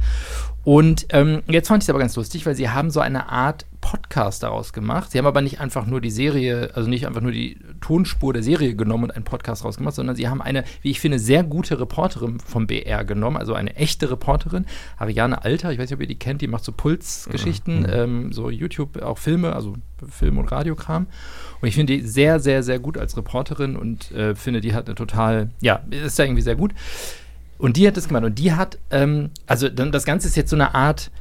Und ähm, jetzt fand ich es aber ganz lustig, weil sie haben so eine Art Podcast daraus gemacht. Sie haben aber nicht einfach nur die Serie, also nicht einfach nur die Tonspur der Serie genommen und einen Podcast raus gemacht, sondern sie haben eine, wie ich finde, sehr gute Reporterin vom BR genommen, also eine echte Reporterin, Ariane Alter, ich weiß nicht, ob ihr die kennt, die macht so Pulsgeschichten, ähm, so YouTube, auch Filme, also Film- und Radiokram. Und ich finde die sehr, sehr, sehr gut als Reporterin und äh, finde, die hat eine total, ja, ist da irgendwie sehr gut. Und die hat das gemacht. Und die hat, ähm, also das Ganze ist jetzt so eine Art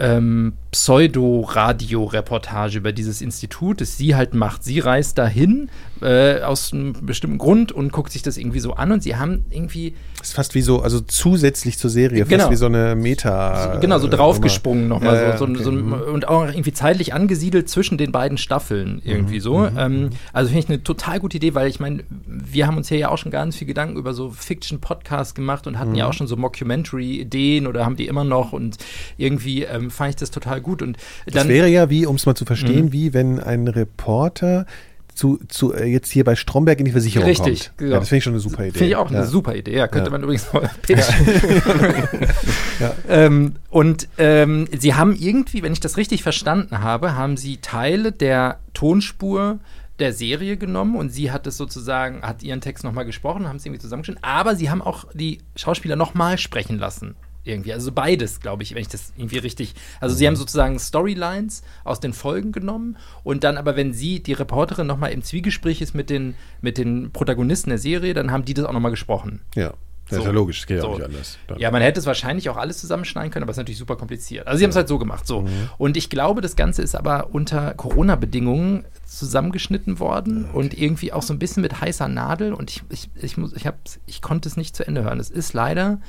ähm, Pseudo-Radio-Reportage über dieses Institut, das sie halt macht. Sie reist dahin äh, aus einem bestimmten Grund und guckt sich das irgendwie so an. Und sie haben irgendwie Ist fast wie so, also zusätzlich zur Serie, Genau. fast wie so eine Meta. genau so äh, draufgesprungen nochmal. Ja, ja, so, so, okay. so, Mhm. und auch irgendwie zeitlich angesiedelt zwischen den beiden Staffeln irgendwie so. Ähm, also finde ich eine total gute Idee, weil ich meine, wir haben uns hier ja auch schon ganz viel Gedanken über so Fiction-Podcasts gemacht und hatten ja auch schon so Mockumentary-Ideen oder haben die immer noch und irgendwie ähm, fand ich das total gut. Und Das dann wäre ja wie, um es mal zu verstehen, Mhm. wie wenn ein Reporter zu, zu äh, jetzt hier bei Stromberg in die Versicherung Richtig, kommt. genau. Ja, das finde ich schon eine super Idee. Finde ich auch ja. eine super Idee. Ja, könnte Ja. man übrigens mal [LAUGHS] ähm, und ähm, sie haben irgendwie, wenn ich das richtig verstanden habe, haben sie Teile der Tonspur der Serie genommen und sie hat es sozusagen, hat ihren Text nochmal gesprochen, haben es irgendwie zusammengeschnitten, aber sie haben auch die Schauspieler nochmal sprechen lassen. Irgendwie, also beides, glaube ich, wenn ich das irgendwie richtig. Also sie haben sozusagen Storylines aus den Folgen genommen und dann aber, wenn sie, die Reporterin, nochmal im Zwiegespräch ist mit den, mit den Protagonisten der Serie, dann haben die das auch nochmal gesprochen. Ja, das ist So. ja logisch, das geht ja So. auch nicht anders. Dann. Ja, man hätte es wahrscheinlich auch alles zusammenschneiden können, aber es ist natürlich super kompliziert. Also sie haben es halt so gemacht, so. Mhm. Und ich glaube, das Ganze ist aber unter Corona-Bedingungen zusammengeschnitten worden und irgendwie auch so ein bisschen mit heißer Nadel und ich, ich, ich, muss, ich, hab's, ich konnte es nicht zu Ende hören. Es ist leider,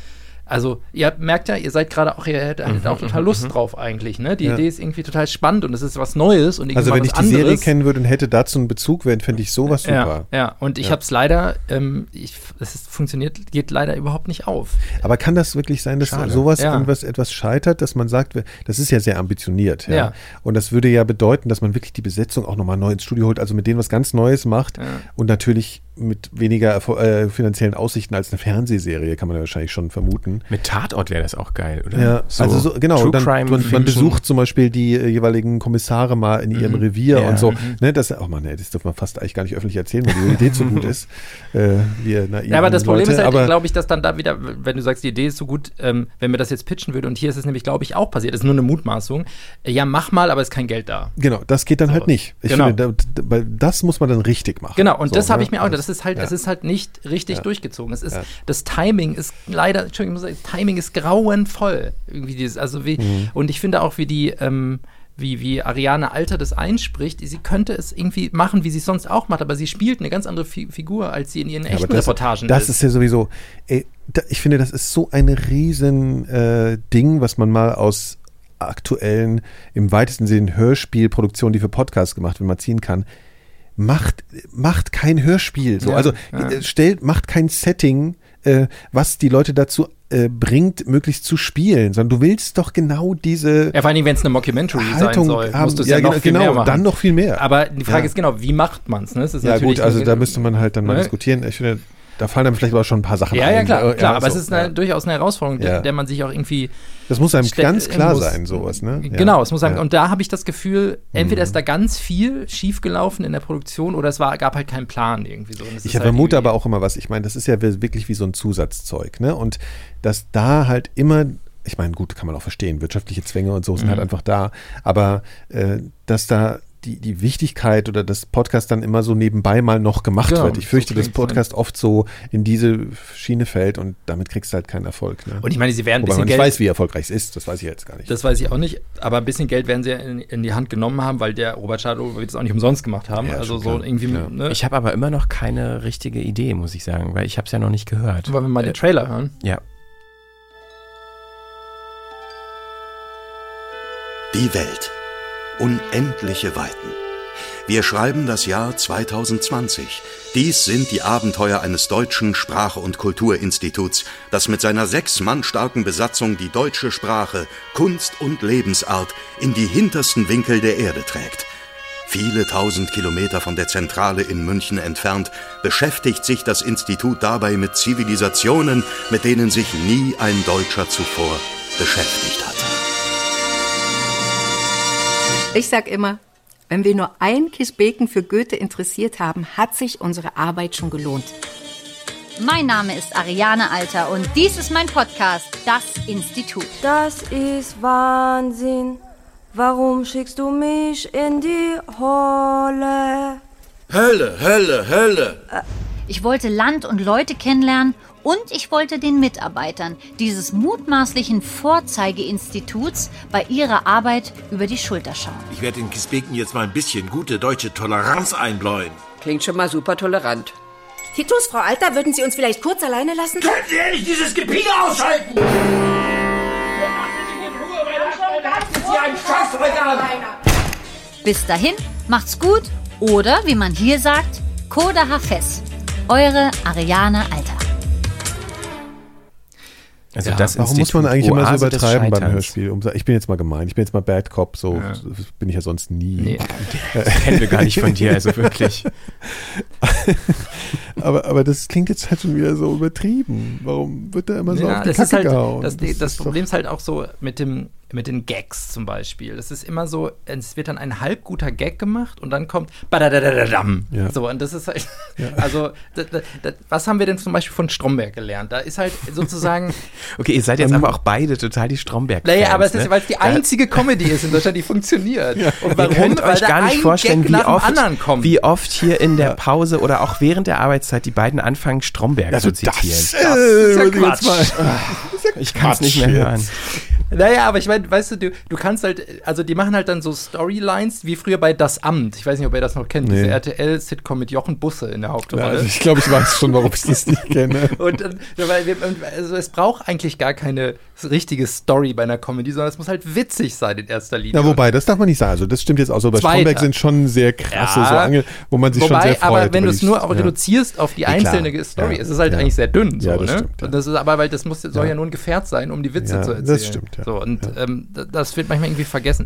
also ihr merkt ja, ihr seid gerade auch, ihr hättet hattet auch total Lust drauf eigentlich, ne? Die Mhm, Ja. Idee ist irgendwie total spannend und es ist was Neues und Also wenn ich die anderes. Serie kennen würde und hätte dazu einen Bezug, fände ich sowas super. Ja, ja, und ich Ja. habe es leider, ähm, ich, es ist, funktioniert, geht leider überhaupt nicht auf. Aber kann das wirklich sein, dass Schade. sowas Ja. an was etwas scheitert, dass man sagt, das ist ja sehr ambitioniert, ja? Und das würde ja bedeuten, dass man wirklich die Besetzung auch nochmal neu ins Studio holt, also mit denen was ganz Neues macht und natürlich mit weniger äh, finanziellen Aussichten als eine Fernsehserie, kann man ja wahrscheinlich schon vermuten. Mit Tatort wäre das auch geil, oder? Ja, also so, genau, True dann, Crime man, man besucht zum Beispiel die äh, jeweiligen Kommissare mal in ihrem Revier Ja. und so. Ne, das, oh Mann, ey, das dürfen wir fast eigentlich gar nicht öffentlich erzählen, weil die Idee zu gut ist. [LAUGHS] Äh, wir naiven Ja, aber das Problem Leute, ist halt, glaube ich, dass dann da wieder, wenn du sagst, die Idee ist so gut, ähm, wenn mir das jetzt pitchen würde, und hier ist es nämlich, glaube ich, auch passiert, ist nur eine Mutmaßung, äh, ja, mach mal, aber ist kein Geld da. Genau, das geht dann So. halt nicht. Ich Genau. finde, da, da, weil das muss man dann richtig machen. Genau, und So, das habe ne? ich mir auch, das ist halt, ja. das ist halt nicht richtig Ja. durchgezogen. Es ist, Ja. das Timing ist leider, Entschuldigung, ich muss sagen, das Timing ist grauenvoll. Irgendwie dieses, also wie, Mhm. und ich finde auch, wie die, ähm, wie, wie Ariane Alter das einspricht, sie könnte es irgendwie machen, wie sie es sonst auch macht, aber sie spielt eine ganz andere Fi Figur, als sie in ihren Ja, echten das, Reportagen Das ist ja sowieso, ey, da, ich finde, das ist so ein riesen äh, Ding, was man mal aus aktuellen, im weitesten Sinne Hörspielproduktionen, die für Podcasts gemacht werden, mal ziehen kann. Macht, macht kein Hörspiel. So. Ja, also ja. äh, stellt, macht kein Setting, äh, was die Leute dazu äh, bringt, möglichst zu spielen, sondern du willst doch genau diese Ja, vor allem, wenn es eine Mockumentary sein Haltung soll, haben. musst du es ja, genau, noch viel genau, mehr machen. dann noch viel mehr. Aber die Frage Ja. ist genau, wie macht man es? Ne? Es ist ja gut, also da müsste man halt dann mal Ne? diskutieren. Ich finde, da fallen einem vielleicht aber auch schon ein paar Sachen Ja, ein. ja, klar, klar ja, aber so, es ist eine, ja. durchaus eine Herausforderung, der, Ja. der man sich auch irgendwie Das muss einem ganz klar muss. sein, sowas, ne? Genau, es muss. Mhm. und da habe ich das Gefühl, entweder ist da ganz viel schiefgelaufen in der Produktion oder es war, gab halt keinen Plan irgendwie so. Ich halt vermute aber auch immer was. Ich meine, das ist ja wirklich wie so ein Zusatzzeug, ne? Und dass da halt immer, ich meine, gut, kann man auch verstehen, wirtschaftliche Zwänge und so sind Mhm. halt einfach da, aber äh, dass da die, die Wichtigkeit oder das Podcast dann immer so nebenbei mal noch gemacht Genau, wird. Ich fürchte, so dass Podcast oft so in diese Schiene fällt und damit kriegst du halt keinen Erfolg. Ne? Und ich meine, sie werden ein Wobei bisschen man nicht Geld. weiß, wie erfolgreich es ist. Das weiß ich jetzt gar nicht. Das weiß ich auch nicht, aber ein bisschen Geld werden sie ja in, in die Hand genommen haben, weil der Robert Schadl wird es auch nicht umsonst gemacht haben. Ja, also so klar. irgendwie, Ja. ne? Ich habe aber immer noch keine richtige Idee, muss ich sagen, weil ich habe es ja noch nicht gehört. wollen wir mal den Trailer hören? Ja. Die Welt. Unendliche Weiten. Wir schreiben das Jahr 2020. Dies sind die Abenteuer eines deutschen Sprache- und Kulturinstituts, das mit seiner sechs Mann starken Besatzung die deutsche Sprache, Kunst und Lebensart in die hintersten Winkel der Erde trägt. Viele tausend Kilometer von der Zentrale in München entfernt beschäftigt sich das Institut dabei mit Zivilisationen, mit denen sich nie ein Deutscher zuvor beschäftigt hat. Ich sag immer, wenn wir nur ein Kisbeken für Goethe interessiert haben, hat sich unsere Arbeit schon gelohnt. Mein Name ist Ariane Alter und dies ist mein Podcast, Das Institut. Das ist Wahnsinn. Warum schickst du mich in die Hölle? Hölle, Hölle, Hölle. Ich wollte Land und Leute kennenlernen und ich wollte den Mitarbeitern dieses mutmaßlichen Vorzeigeinstituts bei ihrer Arbeit über die Schulter schauen. Ich werde den Kisbeken jetzt mal ein bisschen gute deutsche Toleranz einbläuen. Klingt schon mal super tolerant. Titus, Frau Alter, würden Sie uns vielleicht kurz alleine lassen? Können Sie endlich dieses Gepiele ausschalten? Bis dahin, macht's gut oder, wie man hier sagt, Koda Hafes. Eure Ariane Alter. Also Ja, das Warum muss man eigentlich immer so Oase übertreiben beim. Hörspiel? Um, ich bin jetzt mal gemein. Ich bin jetzt mal Bad Cop. So Ja. bin ich ja sonst nie. Nee. Das kennen wir gar nicht von dir, also wirklich. [LAUGHS] Aber, aber das klingt jetzt halt schon wieder so übertrieben. Warum wird da immer so Ja, auf die das Kacke ist halt, gehauen? das, das, ist doch- Problem ist halt auch so mit dem mit den Gags zum Beispiel. Das ist immer so, es wird dann ein halb guter Gag gemacht und dann kommt. Ja. So, und das ist halt, [LAUGHS] also, da, da, da, was haben wir denn zum Beispiel von Stromberg gelernt? Da ist halt sozusagen, [LAUGHS] Okay, ihr seid jetzt aber auch beide total die stromberg naja, aber es ist, ne? weil es die einzige Comedy ist in Deutschland, die funktioniert. [LAUGHS] Und Ihr könnt euch gar nicht vorstellen, wie oft, wie oft hier in der Pause oder auch während der Arbeitszeit die beiden anfangen, Stromberg also zu das, zitieren. äh, ist ja Quatsch. Ich kann es nicht mehr hören. Naja, aber ich meine, weißt du, du, du kannst halt, also die machen halt dann so Storylines wie früher bei Das Amt. Ich weiß nicht, ob ihr das noch kennt, diese Nee. RTL-Sitcom mit Jochen Busse in der Ja, Hauptrolle. also ich glaube, ich weiß schon, warum ich das nicht kenne. [LAUGHS] und, dann- ja, weil wir, also es braucht eigentlich gar keine richtige Story bei einer Comedy, sondern es muss halt witzig sein in erster Linie. Na, wobei, das darf man nicht sagen. Also, das stimmt jetzt auch so. Bei Zweiter. Stromberg sind schon sehr krasse, Ja. so Angel, wo man sich schon Wobei, sehr freut. aber wenn du es nur auch ja. reduzierst auf die Ja, einzelne Story, Ja. ist es halt eigentlich sehr dünn. So, Ja, das ne? stimmt. Und das ist, aber weil das muss, soll Ja. ja nur ein Gefährt sein, um die Witze Ja, zu das erzählen. stimmt, ja. So, und ähm, das wird manchmal irgendwie vergessen.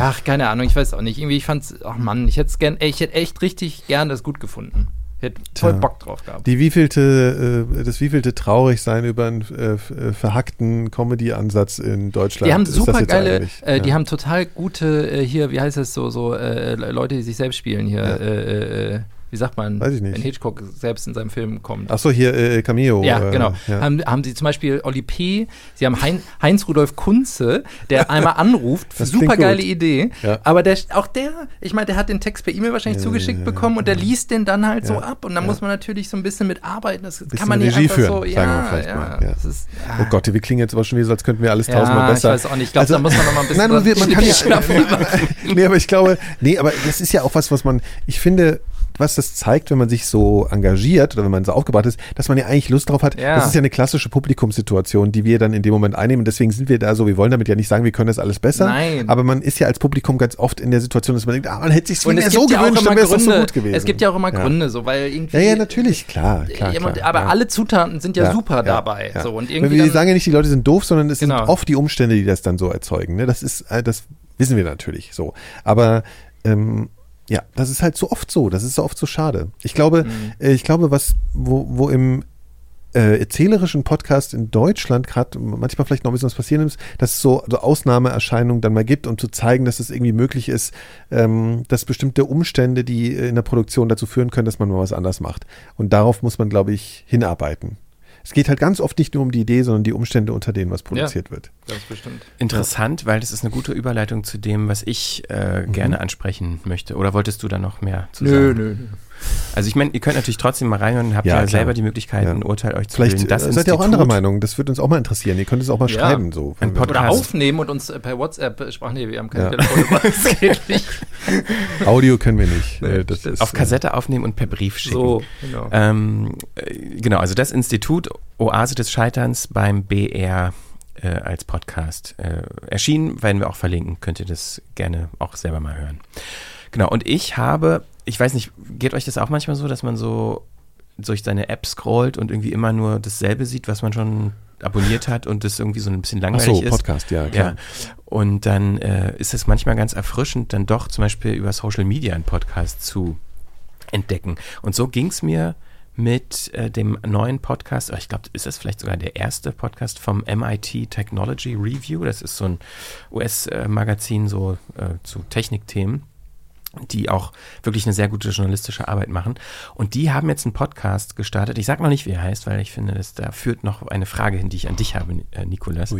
Ach, keine Ahnung, ich weiß auch nicht. Irgendwie, ich fand's, ach Mann, ich hätte gern, ey, ich hätte echt richtig gern das gut gefunden. Hätte voll Tja. Bock drauf gehabt. Die wievielte, äh, das wievielte Traurigsein über einen äh, äh, verhackten Comedy-Ansatz in Deutschland. Die haben das super geile, äh, die Ja. haben total gute äh, hier, wie heißt es so, so äh, Leute, die sich selbst spielen hier. Ja. Äh, äh, wie sagt man, Weiß ich nicht. wenn Hitchcock selbst in seinem Film kommt. Ach so, hier äh, Cameo. Ja, äh, genau. ja. Haben, haben sie zum Beispiel Oli P., sie haben hein, Heinz Rudolf Kunze, der [LAUGHS] einmal anruft, super geile. Idee. Ja. Aber der, auch der, ich meine, der hat den Text per E-Mail wahrscheinlich zugeschickt bekommen und der liest den dann halt so Ja. ab und dann Ja. muss man natürlich so ein bisschen mitarbeiten. Das Bisschen kann man nicht Regie einfach führen, so, ja, vielleicht ja, mal, ja. Ist, ja. Oh Gott, wir klingen jetzt aber schon wieder so, als könnten wir alles Ja, tausendmal besser. Also, ich weiß auch nicht. Ich glaube, da muss man noch mal ein bisschen Nein, wir, man kann ja. [LAUGHS] nee, aber ich glaube, nee, aber das ist ja auch was, was man, ich finde, was das zeigt, wenn man sich so engagiert oder wenn man so aufgebracht ist, dass man ja eigentlich Lust drauf hat. Ja. Das ist ja eine klassische Publikumssituation, die wir dann in dem Moment einnehmen. Deswegen sind wir da so, wir wollen damit ja nicht sagen, wir können das alles besser. Nein. Aber man ist ja als Publikum ganz oft in der Situation, dass man denkt, ah, man hätte sich so ja gewünscht, dann wäre es so gut gewesen. Es gibt ja auch immer Ja. Gründe, so, weil irgendwie. Ja, ja, natürlich, klar, klar, klar aber alle Zutaten sind ja, super dabei. So, und irgendwie wir sagen ja nicht, die Leute sind doof, sondern es Genau. sind oft die Umstände, die das dann so erzeugen. Ne? Das ist, äh, das wissen wir natürlich so. Aber ähm, ja, das ist halt so oft so. Das ist so oft so schade. Ich glaube, Mhm. äh, ich glaube, was, wo, wo im äh, erzählerischen Podcast in Deutschland gerade manchmal vielleicht noch ein bisschen was passieren muss, dass es so, so Ausnahmeerscheinungen dann mal gibt, um zu zeigen, dass es irgendwie möglich ist, ähm, dass bestimmte Umstände, die in der Produktion dazu führen können, dass man mal was anders macht. Und darauf muss man, glaube ich, hinarbeiten. Es geht halt ganz oft nicht nur um die Idee, sondern die Umstände, unter denen was produziert ja, wird. Das bestimmt. Interessant, weil das ist eine gute Überleitung zu dem, was ich äh, mhm. gerne ansprechen möchte. Oder wolltest du da noch mehr zu nö, sagen? Nö, nö. Also ich meine, ihr könnt natürlich trotzdem mal reinhören, habt ja, ja selber die Möglichkeit, ja. ein Urteil euch zu Vielleicht bilden. Das seid ihr auch anderer Meinung, das würde uns auch mal interessieren. Ihr könnt es auch mal ja. schreiben. So, ein Oder aufnehmen und uns per WhatsApp sprachen, nee, wir haben kein Telefon, das [LAUGHS] geht nicht. Audio können wir nicht. Nee, das ist, auf Kassette aufnehmen und per Brief schicken. So, genau. Ähm, genau, also das Institut Oase des Scheiterns beim BR äh, als Podcast äh, erschienen, werden wir auch verlinken, könnt ihr das gerne auch selber mal hören. Genau, und ich habe, ich weiß nicht, geht euch das auch manchmal so, dass man so durch seine App scrollt und irgendwie immer nur dasselbe sieht, was man schon abonniert hat und das irgendwie so ein bisschen langweilig Ach so, ist. Podcast, ja, klar. Ja. Und dann äh, ist es manchmal ganz erfrischend, dann doch zum Beispiel über Social Media einen Podcast zu entdecken. Und so ging es mir mit äh, dem neuen Podcast, ich glaube, ist das vielleicht sogar der erste Podcast vom MIT Technology Review. Das ist so ein US-Magazin so äh, zu Technikthemen die auch wirklich eine sehr gute journalistische Arbeit machen. Und die haben jetzt einen Podcast gestartet. Ich sage noch nicht, wie er heißt, weil ich finde, dass da führt noch eine Frage hin, die ich an dich habe, äh, Nikolas. Oh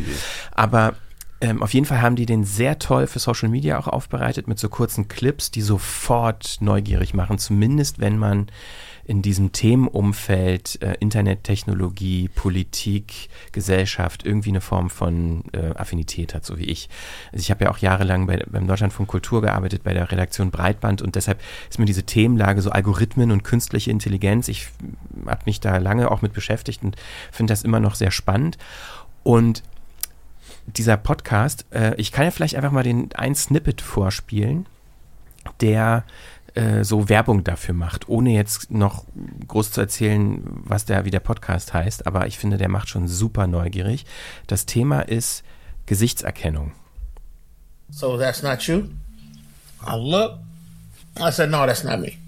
Aber ähm, auf jeden Fall haben die den sehr toll für Social Media auch aufbereitet mit so kurzen Clips, die sofort neugierig machen, zumindest wenn man in diesem Themenumfeld äh, Internettechnologie, Politik, Gesellschaft irgendwie eine Form von äh, Affinität hat, so wie ich. Also ich habe ja auch jahrelang bei, beim Deutschlandfunk Kultur gearbeitet, bei der Redaktion Breitband und deshalb ist mir diese Themenlage so Algorithmen und künstliche Intelligenz, ich habe mich da lange auch mit beschäftigt und finde das immer noch sehr spannend. Und dieser Podcast, äh, ich kann ja vielleicht einfach mal den ein Snippet vorspielen, der äh, so Werbung dafür macht, ohne jetzt noch groß zu erzählen, was der, wie der Podcast heißt, aber ich finde, der macht schon super neugierig. Das Thema ist Gesichtserkennung. So that's not you? I look. I said, no, that's not me.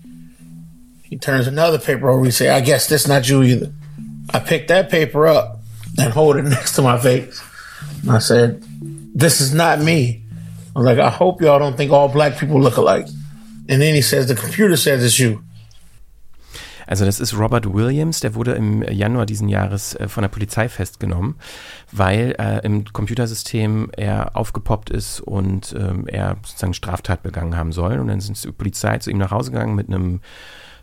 He turns another paper over. He say, I guess that's not you either. I pick that paper up and hold it [LAUGHS] next to my face. I said, this is not me. I was like, I hope y'all don't think all black people look alike. And then he says, the computer says it's you. Also das ist Robert Williams, der wurde im Januar diesen Jahres äh, von der Polizei festgenommen, weil äh, im Computersystem er aufgepoppt ist und ähm, er sozusagen Straftat begangen haben soll. Und dann sind die Polizei zu ihm nach Hause gegangen mit einem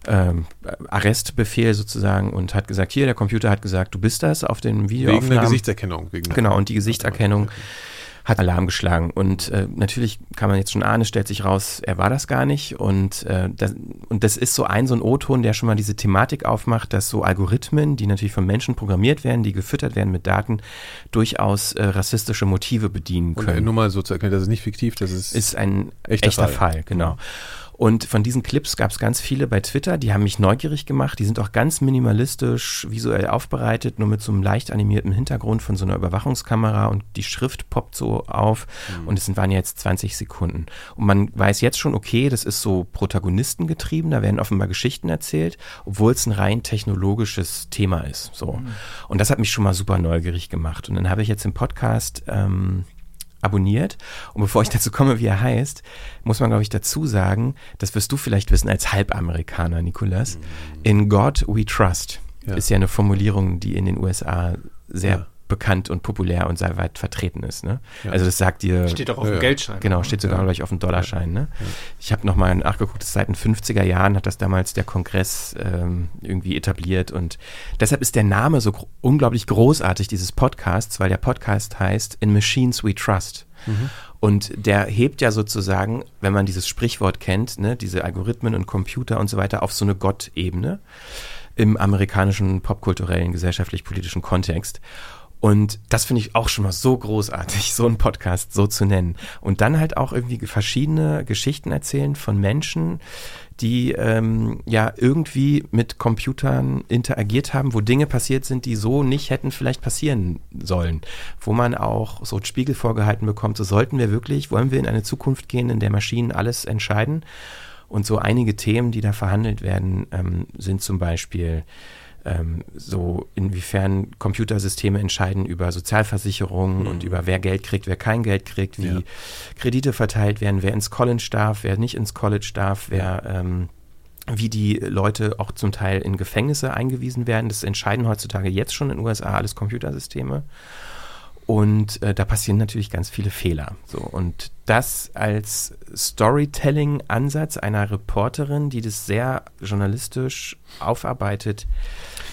ähm, Arrestbefehl sozusagen und hat gesagt, hier, der Computer hat gesagt, du bist das auf dem Video. Wegen der Gesichtserkennung. Wegen genau, und die Gesichtserkennung hat Alarm geschlagen. Und äh, natürlich kann man jetzt schon ahnen, es stellt sich raus, er war das gar nicht. Und, äh, das, und das ist so ein, so ein O-Ton, der schon mal diese Thematik aufmacht, dass so Algorithmen, die natürlich von Menschen programmiert werden, die gefüttert werden mit Daten, durchaus äh, rassistische Motive bedienen können. Und nur mal so zu erkennen, das ist nicht fiktiv, das ist, ist ein echter, echter Fall. Fall. genau. Und von diesen Clips gab es ganz viele bei Twitter, die haben mich neugierig gemacht. Die sind auch ganz minimalistisch visuell aufbereitet, nur mit so einem leicht animierten Hintergrund von so einer Überwachungskamera und die Schrift poppt so auf mhm. und es waren jetzt 20 Sekunden. Und man weiß jetzt schon, okay, das ist so protagonistengetrieben, da werden offenbar Geschichten erzählt, obwohl es ein rein technologisches Thema ist. So. Mhm. Und das hat mich schon mal super neugierig gemacht. Und dann habe ich jetzt im Podcast ähm, abonniert. Und bevor ich dazu komme, wie er heißt, muss man, glaube ich, dazu sagen, das wirst du vielleicht wissen als Halbamerikaner, Nikolas. Mhm. In God we trust ja. ist ja eine Formulierung, die in den USA sehr ja. Bekannt und populär und sehr weit vertreten ist. Ne? Ja. Also das sagt dir. Steht auch auf dem Geldschein. Genau, steht sogar, glaube ich, auf dem Dollarschein. Ne? Ich habe nochmal nachgeguckt, seit den 50er Jahren hat das damals der Kongress ähm, irgendwie etabliert und deshalb ist der Name so gro unglaublich großartig dieses Podcasts, weil der Podcast heißt In Machines We Trust. Mhm. Und der hebt ja sozusagen, wenn man dieses Sprichwort kennt, ne, diese Algorithmen und Computer und so weiter, auf so eine Gottebene im amerikanischen popkulturellen, gesellschaftlich-politischen Kontext. Und das finde ich auch schon mal so großartig, [LAUGHS] so einen Podcast so zu nennen. Und dann halt auch irgendwie verschiedene Geschichten erzählen von Menschen, die ähm, ja irgendwie mit Computern interagiert haben, wo Dinge passiert sind, die so nicht hätten vielleicht passieren sollen. Wo man auch so Spiegel vorgehalten bekommt, so sollten wir wirklich, wollen wir in eine Zukunft gehen, in der Maschinen alles entscheiden? Und so einige Themen, die da verhandelt werden, ähm, sind zum Beispiel ähm, so inwiefern Computersysteme entscheiden über Sozialversicherungen mhm. und über wer Geld kriegt, wer kein Geld kriegt, wie ja. Kredite verteilt werden, wer ins College darf, wer nicht ins College darf, wer ähm, wie die Leute auch zum Teil in Gefängnisse eingewiesen werden. Das entscheiden heutzutage jetzt schon in den USA alles Computersysteme. Und äh, da passieren natürlich ganz viele Fehler. So, und das als Storytelling-Ansatz einer Reporterin, die das sehr journalistisch aufarbeitet,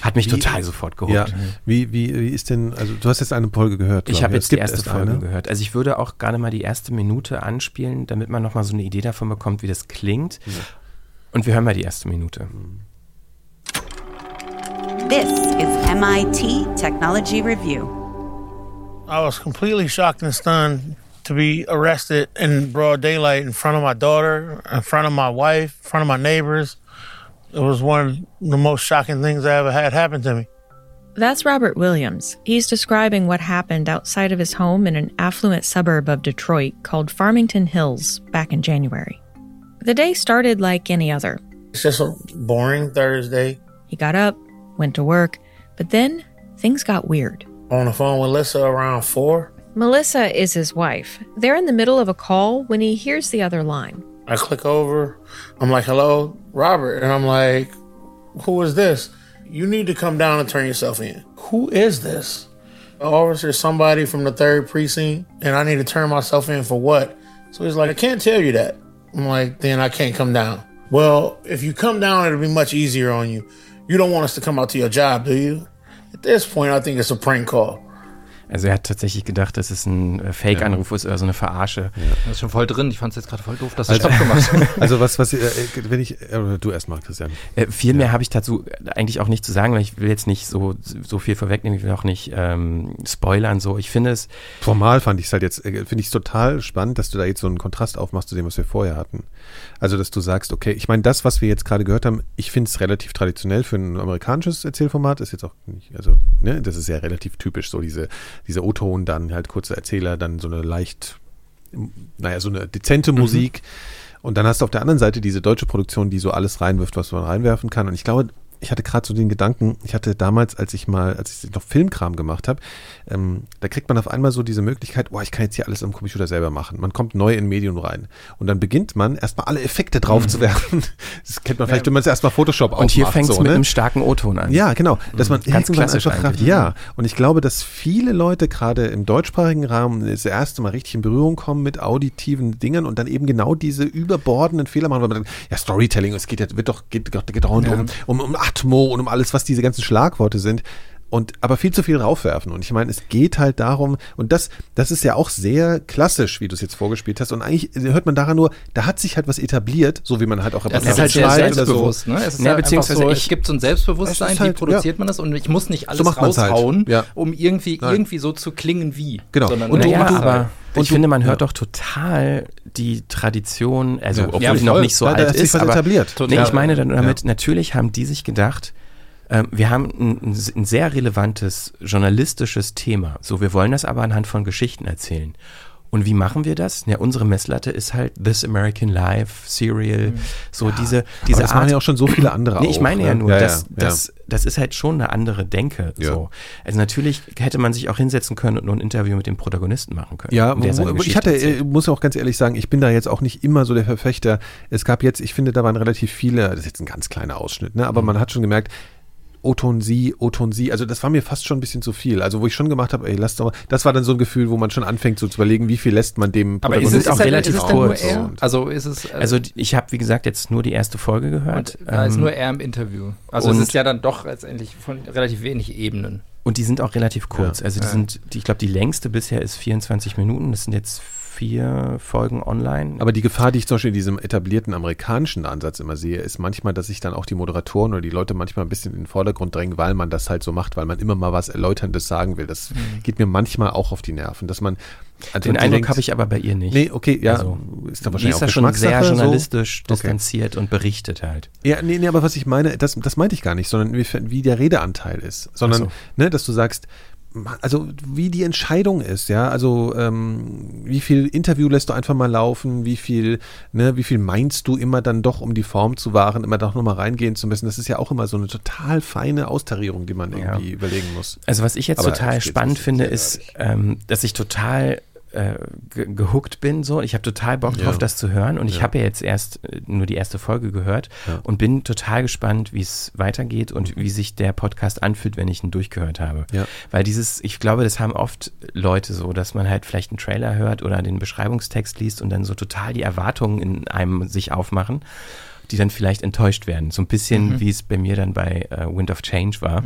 hat mich Wie- total sofort geholt. Ja, wie, wie, wie ist denn, also du hast jetzt eine Folge gehört. Ich habe jetzt die erste erst Folge eine. gehört. Also ich würde auch gerne mal die erste Minute anspielen, damit man nochmal so eine Idee davon bekommt, wie das klingt. Und wir hören mal die erste Minute. This is MIT Technology Review. I was completely shocked and stunned to be arrested in broad daylight in front of my daughter, in front of my wife, in front of my neighbors. It was one of the most shocking things I ever had happen to me. That's Robert Williams. He's describing what happened outside of his home in an affluent suburb of Detroit called Farmington Hills back in January. The day started like any other. It's just a boring Thursday. He got up, went to work, but then things got weird. On the phone with Lissa around four. Melissa is his wife. They're in the middle of a call when he hears the other line. I click over. I'm like, hello, Robert. And I'm like, who is this? You need to come down and turn yourself in. Who is this? Officer, somebody from the third precinct, and I need to turn myself in for what? So he's like, I can't tell you that. I'm like, then I can't come down. Well, if you come down, it'll be much easier on you. You don't want us to come out to your job, do you? At this point, I think it's a prank call. Also er hat tatsächlich gedacht, dass es ein äh, Fake-Anruf ist oder so eine Verarsche. Das ist schon voll drin. Ich fand es jetzt gerade voll doof, dass du Also, Stopp gemacht hast. [LAUGHS] also was, was, äh, wenn ich, äh, du erst mal, Christian. Äh, viel mehr habe ich dazu eigentlich auch nicht zu sagen, weil ich will jetzt nicht so, so viel vorwegnehmen, ich will auch nicht ähm, spoilern. So, ich finde es. Formal fand ich es halt jetzt, äh, finde ich es total spannend, dass du da jetzt so einen Kontrast aufmachst zu dem, was wir vorher hatten. Also, dass du sagst, okay, ich meine, das, was wir jetzt gerade gehört haben, ich finde es relativ traditionell für ein amerikanisches Erzählformat, ist jetzt auch nicht, also, ne, das ist ja relativ typisch, so diese, diese O-Ton, dann halt kurze Erzähler, dann so eine leicht, naja, so eine dezente Musik. Und dann hast du auf der anderen Seite diese deutsche Produktion, die so alles reinwirft, was man reinwerfen kann. Und ich glaube, ich hatte gerade so den Gedanken, ich hatte damals, als ich mal, als ich noch Filmkram gemacht habe, ähm, da kriegt man auf einmal so diese Möglichkeit, boah, ich kann jetzt hier alles am Computer selber machen. Man kommt neu in Medium rein. Und dann beginnt man erstmal alle Effekte drauf zu werfen. [LAUGHS] Das kennt man vielleicht, wenn man es erstmal Photoshop Und hier aufmacht, fängt es so, mit ne? einem starken O-Ton an. Ja, genau. Dass man Mhm. Ganz klassisch einfach. Ja, und ich glaube, dass viele Leute gerade im deutschsprachigen Rahmen das erste Mal richtig in Berührung kommen mit auditiven Dingen und dann eben genau diese überbordenden Fehler machen, weil man dann, ja, Storytelling, es geht ja, wird doch, geht, geht, geht rund um, um, um Atmo und um alles, was diese ganzen Schlagworte sind. Und aber viel zu viel raufwerfen. Und ich meine, es geht halt darum, und das, das ist ja auch sehr klassisch, wie du es jetzt vorgespielt hast. Und eigentlich hört man daran nur, da hat sich halt was etabliert, so wie man halt auch Das etwas ist halt sehr selbstbewusst. Ne? Es ist Ja, ja, einfach beziehungsweise so, ich- es gibt so ein Selbstbewusstsein, halt, wie produziert ja. man das und ich muss nicht alles man's halt. raushauen, Ja. um irgendwie, Nein. irgendwie so zu klingen wie. Genau. Sondern Und ne, du- aber und ich du- finde, man hört ja. doch total die Tradition, also Ja. obwohl Ja, die noch nicht so Ja, da alt ist, was aber etabliert. nee, ich meine dann damit, natürlich haben die sich gedacht, ähm, wir haben ein, ein, sehr relevantes journalistisches Thema. So, wir wollen das aber anhand von Geschichten erzählen. Und wie machen wir das? Ja, unsere Messlatte ist halt This American Life, Serial, so diese, diese aber das Art. machen ja auch schon so viele andere Nee, ich auch, meine ja ne? nur, Ja, dass, ja, ja. Das, das ist halt schon eine andere Denke. Ja. So. Also natürlich hätte man sich auch hinsetzen können und nur ein Interview mit dem Protagonisten machen können. Ja, ich hatte, erzählt. äh, muss auch ganz ehrlich sagen, ich bin da jetzt auch nicht immer so der Verfechter. Es gab jetzt, ich finde, da waren relativ viele, das ist jetzt ein ganz kleiner Ausschnitt, ne, aber Mhm. man hat schon gemerkt, O-Ton sie, O-Ton sie, also das war mir fast schon ein bisschen zu viel. Also wo ich schon gemacht habe, ey, lass doch mal, das war dann so ein Gefühl, wo man schon anfängt so zu überlegen, wie viel lässt man dem aber ist es auch ist dann- relativ ist es dann nur kurz. er? Also ist es äh, Also ich habe, wie gesagt, jetzt nur die erste Folge gehört. und da ist ähm, nur er im Interview. Also es ist ja dann doch letztendlich von relativ wenig Ebenen. und die sind auch relativ kurz. Ja. Also die Ja. sind, die, ich glaube, die längste bisher ist 24 Minuten. Das sind jetzt vier Folgen online. Aber die Gefahr, die ich zum Beispiel in diesem etablierten amerikanischen Ansatz immer sehe, ist manchmal, dass sich dann auch die Moderatoren oder die Leute manchmal ein bisschen in den Vordergrund drängen, weil man das halt so macht, weil man immer mal was Erläuterndes sagen will. Das geht mir manchmal auch auf die Nerven, dass man also den Eindruck habe ich aber bei ihr nicht. Nee, okay, ja, Also, ist da wahrscheinlich ist auch schon sehr Geschmackssache, so. journalistisch Okay. distanziert und berichtet halt. Ja, nee, nee, aber was ich meine, das, das meinte ich gar nicht, sondern wie, wie der Redeanteil ist. Sondern, so. ne, dass du sagst, also wie die Entscheidung ist, ja, also ähm, wie viel Interview lässt du einfach mal laufen, wie viel, ne, wie viel meinst du immer dann doch, um die Form zu wahren, immer doch nochmal reingehen zu müssen. Das ist ja auch immer so eine total feine Austarierung, die man irgendwie überlegen muss. Also was ich jetzt Aber total spannend finde, ist, ähm, dass ich total äh, ge gehuckt bin. So, ich habe total Bock drauf, Ja. das zu hören. Und ich Ja. habe ja jetzt erst äh, nur die erste Folge gehört Ja. und bin total gespannt, wie es weitergeht und wie sich der Podcast anfühlt, wenn ich ihn durchgehört habe. Ja. Weil dieses, ich glaube, das haben oft Leute so, dass man halt vielleicht einen Trailer hört oder den Beschreibungstext liest und dann so total die Erwartungen in einem sich aufmachen, die dann vielleicht enttäuscht werden. So ein bisschen, Mhm. wie es bei mir dann bei äh, Wind of Change war.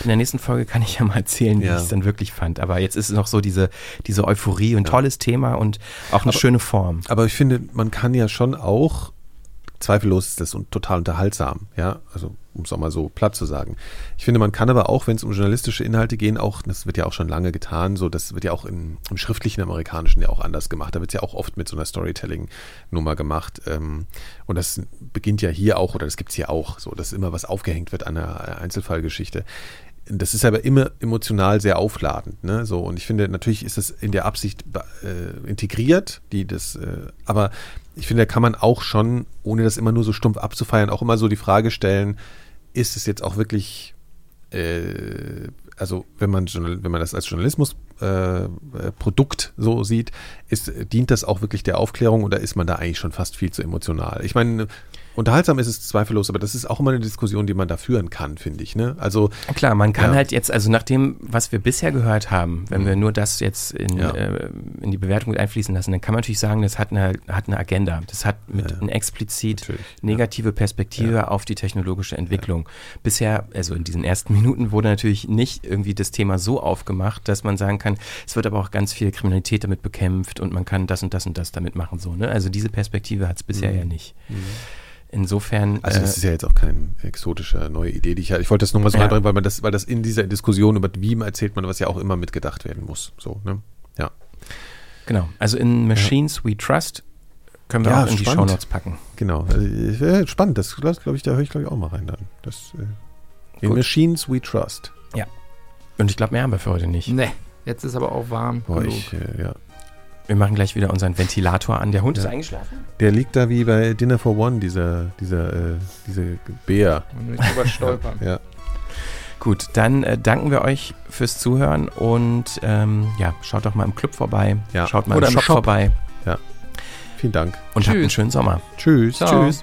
In der nächsten Folge kann ich ja mal erzählen, wie Ja. ich es dann wirklich fand. Aber jetzt ist es noch so diese, diese Euphorie und tolles Thema und auch eine Aber- schöne Form. Aber ich finde, man kann ja schon auch, zweifellos ist das un- total unterhaltsam, ja, also um es auch mal so platt zu sagen. Ich finde, man kann aber auch, wenn es um journalistische Inhalte gehen, auch, das wird ja auch schon lange getan, so, das wird ja auch im, im schriftlichen amerikanischen ja auch anders gemacht. Da wird es ja auch oft mit so einer Storytelling-Nummer gemacht. Ähm, und das beginnt ja hier auch, oder das gibt es hier auch, so, dass immer was aufgehängt wird an einer Einzelfallgeschichte. Das ist aber immer emotional sehr aufladend, ne? So und ich finde natürlich ist es in der Absicht äh, integriert, die das, äh, aber ich finde, da kann man auch schon, ohne das immer nur so stumpf abzufeiern, auch immer so die Frage stellen: Ist es jetzt auch wirklich, äh, also wenn man wenn man das als Journalismus äh, äh, so sieht, ist dient das auch wirklich der Aufklärung oder ist man da eigentlich schon fast viel zu emotional? Ich meine, unterhaltsam ist es zweifellos, aber das ist auch immer eine Diskussion, die man da führen kann, finde ich. Ne? Also Klar, man kann Ja. halt jetzt, also nach dem, was wir bisher gehört haben, wenn Mhm. wir nur das jetzt in, Ja. äh, in die Bewertung mit einfließen lassen, dann kann man natürlich sagen, das hat eine, hat eine Agenda. Das hat mit eine explizit Natürlich, negative Perspektive auf die technologische Entwicklung. Bisher, also in diesen ersten [LAUGHS] Minuten, wurde natürlich nicht irgendwie das Thema so aufgemacht, dass man sagen kann, es wird aber auch ganz viel Kriminalität damit bekämpft und man kann das und das und das damit machen. So, ne? Also diese Perspektive hat es bisher Mhm. ja nicht. Insofern. Also das äh, ist ja jetzt auch keine exotische neue Idee, die ich Ich wollte das nochmal so Ja. reinbringen, weil man das, weil das in dieser Diskussion über wie erzählt man, was ja auch immer mitgedacht werden muss. So, ne? Ja. Genau. Also in Machines We Trust können wir Ja, auch in die spannend. Shownotes packen. Genau. Also, äh, spannend. Das glaube ich, da höre ich glaube ich auch mal rein dann. Das, äh, in Gut. Machines we trust. Ja. Und ich glaube, mehr haben wir für heute nicht. Nee, jetzt ist aber auch warm. Boah, genug. ich, äh, ja. Wir machen gleich wieder unseren Ventilator an. Der Hund ist Ja. eingeschlafen. Der liegt da wie bei Dinner for One, dieser, dieser, äh, diese Bär. Und nicht drüber stolpern. [LAUGHS] Ja. Gut, dann äh, danken wir euch fürs Zuhören und ähm, ja, schaut doch mal im Club vorbei. Ja. Schaut mal Oder im im Shop, Shop. vorbei. Ja. Vielen Dank. Und habt einen Tschüss. schönen Sommer. Tschüss. Ciao. Tschüss.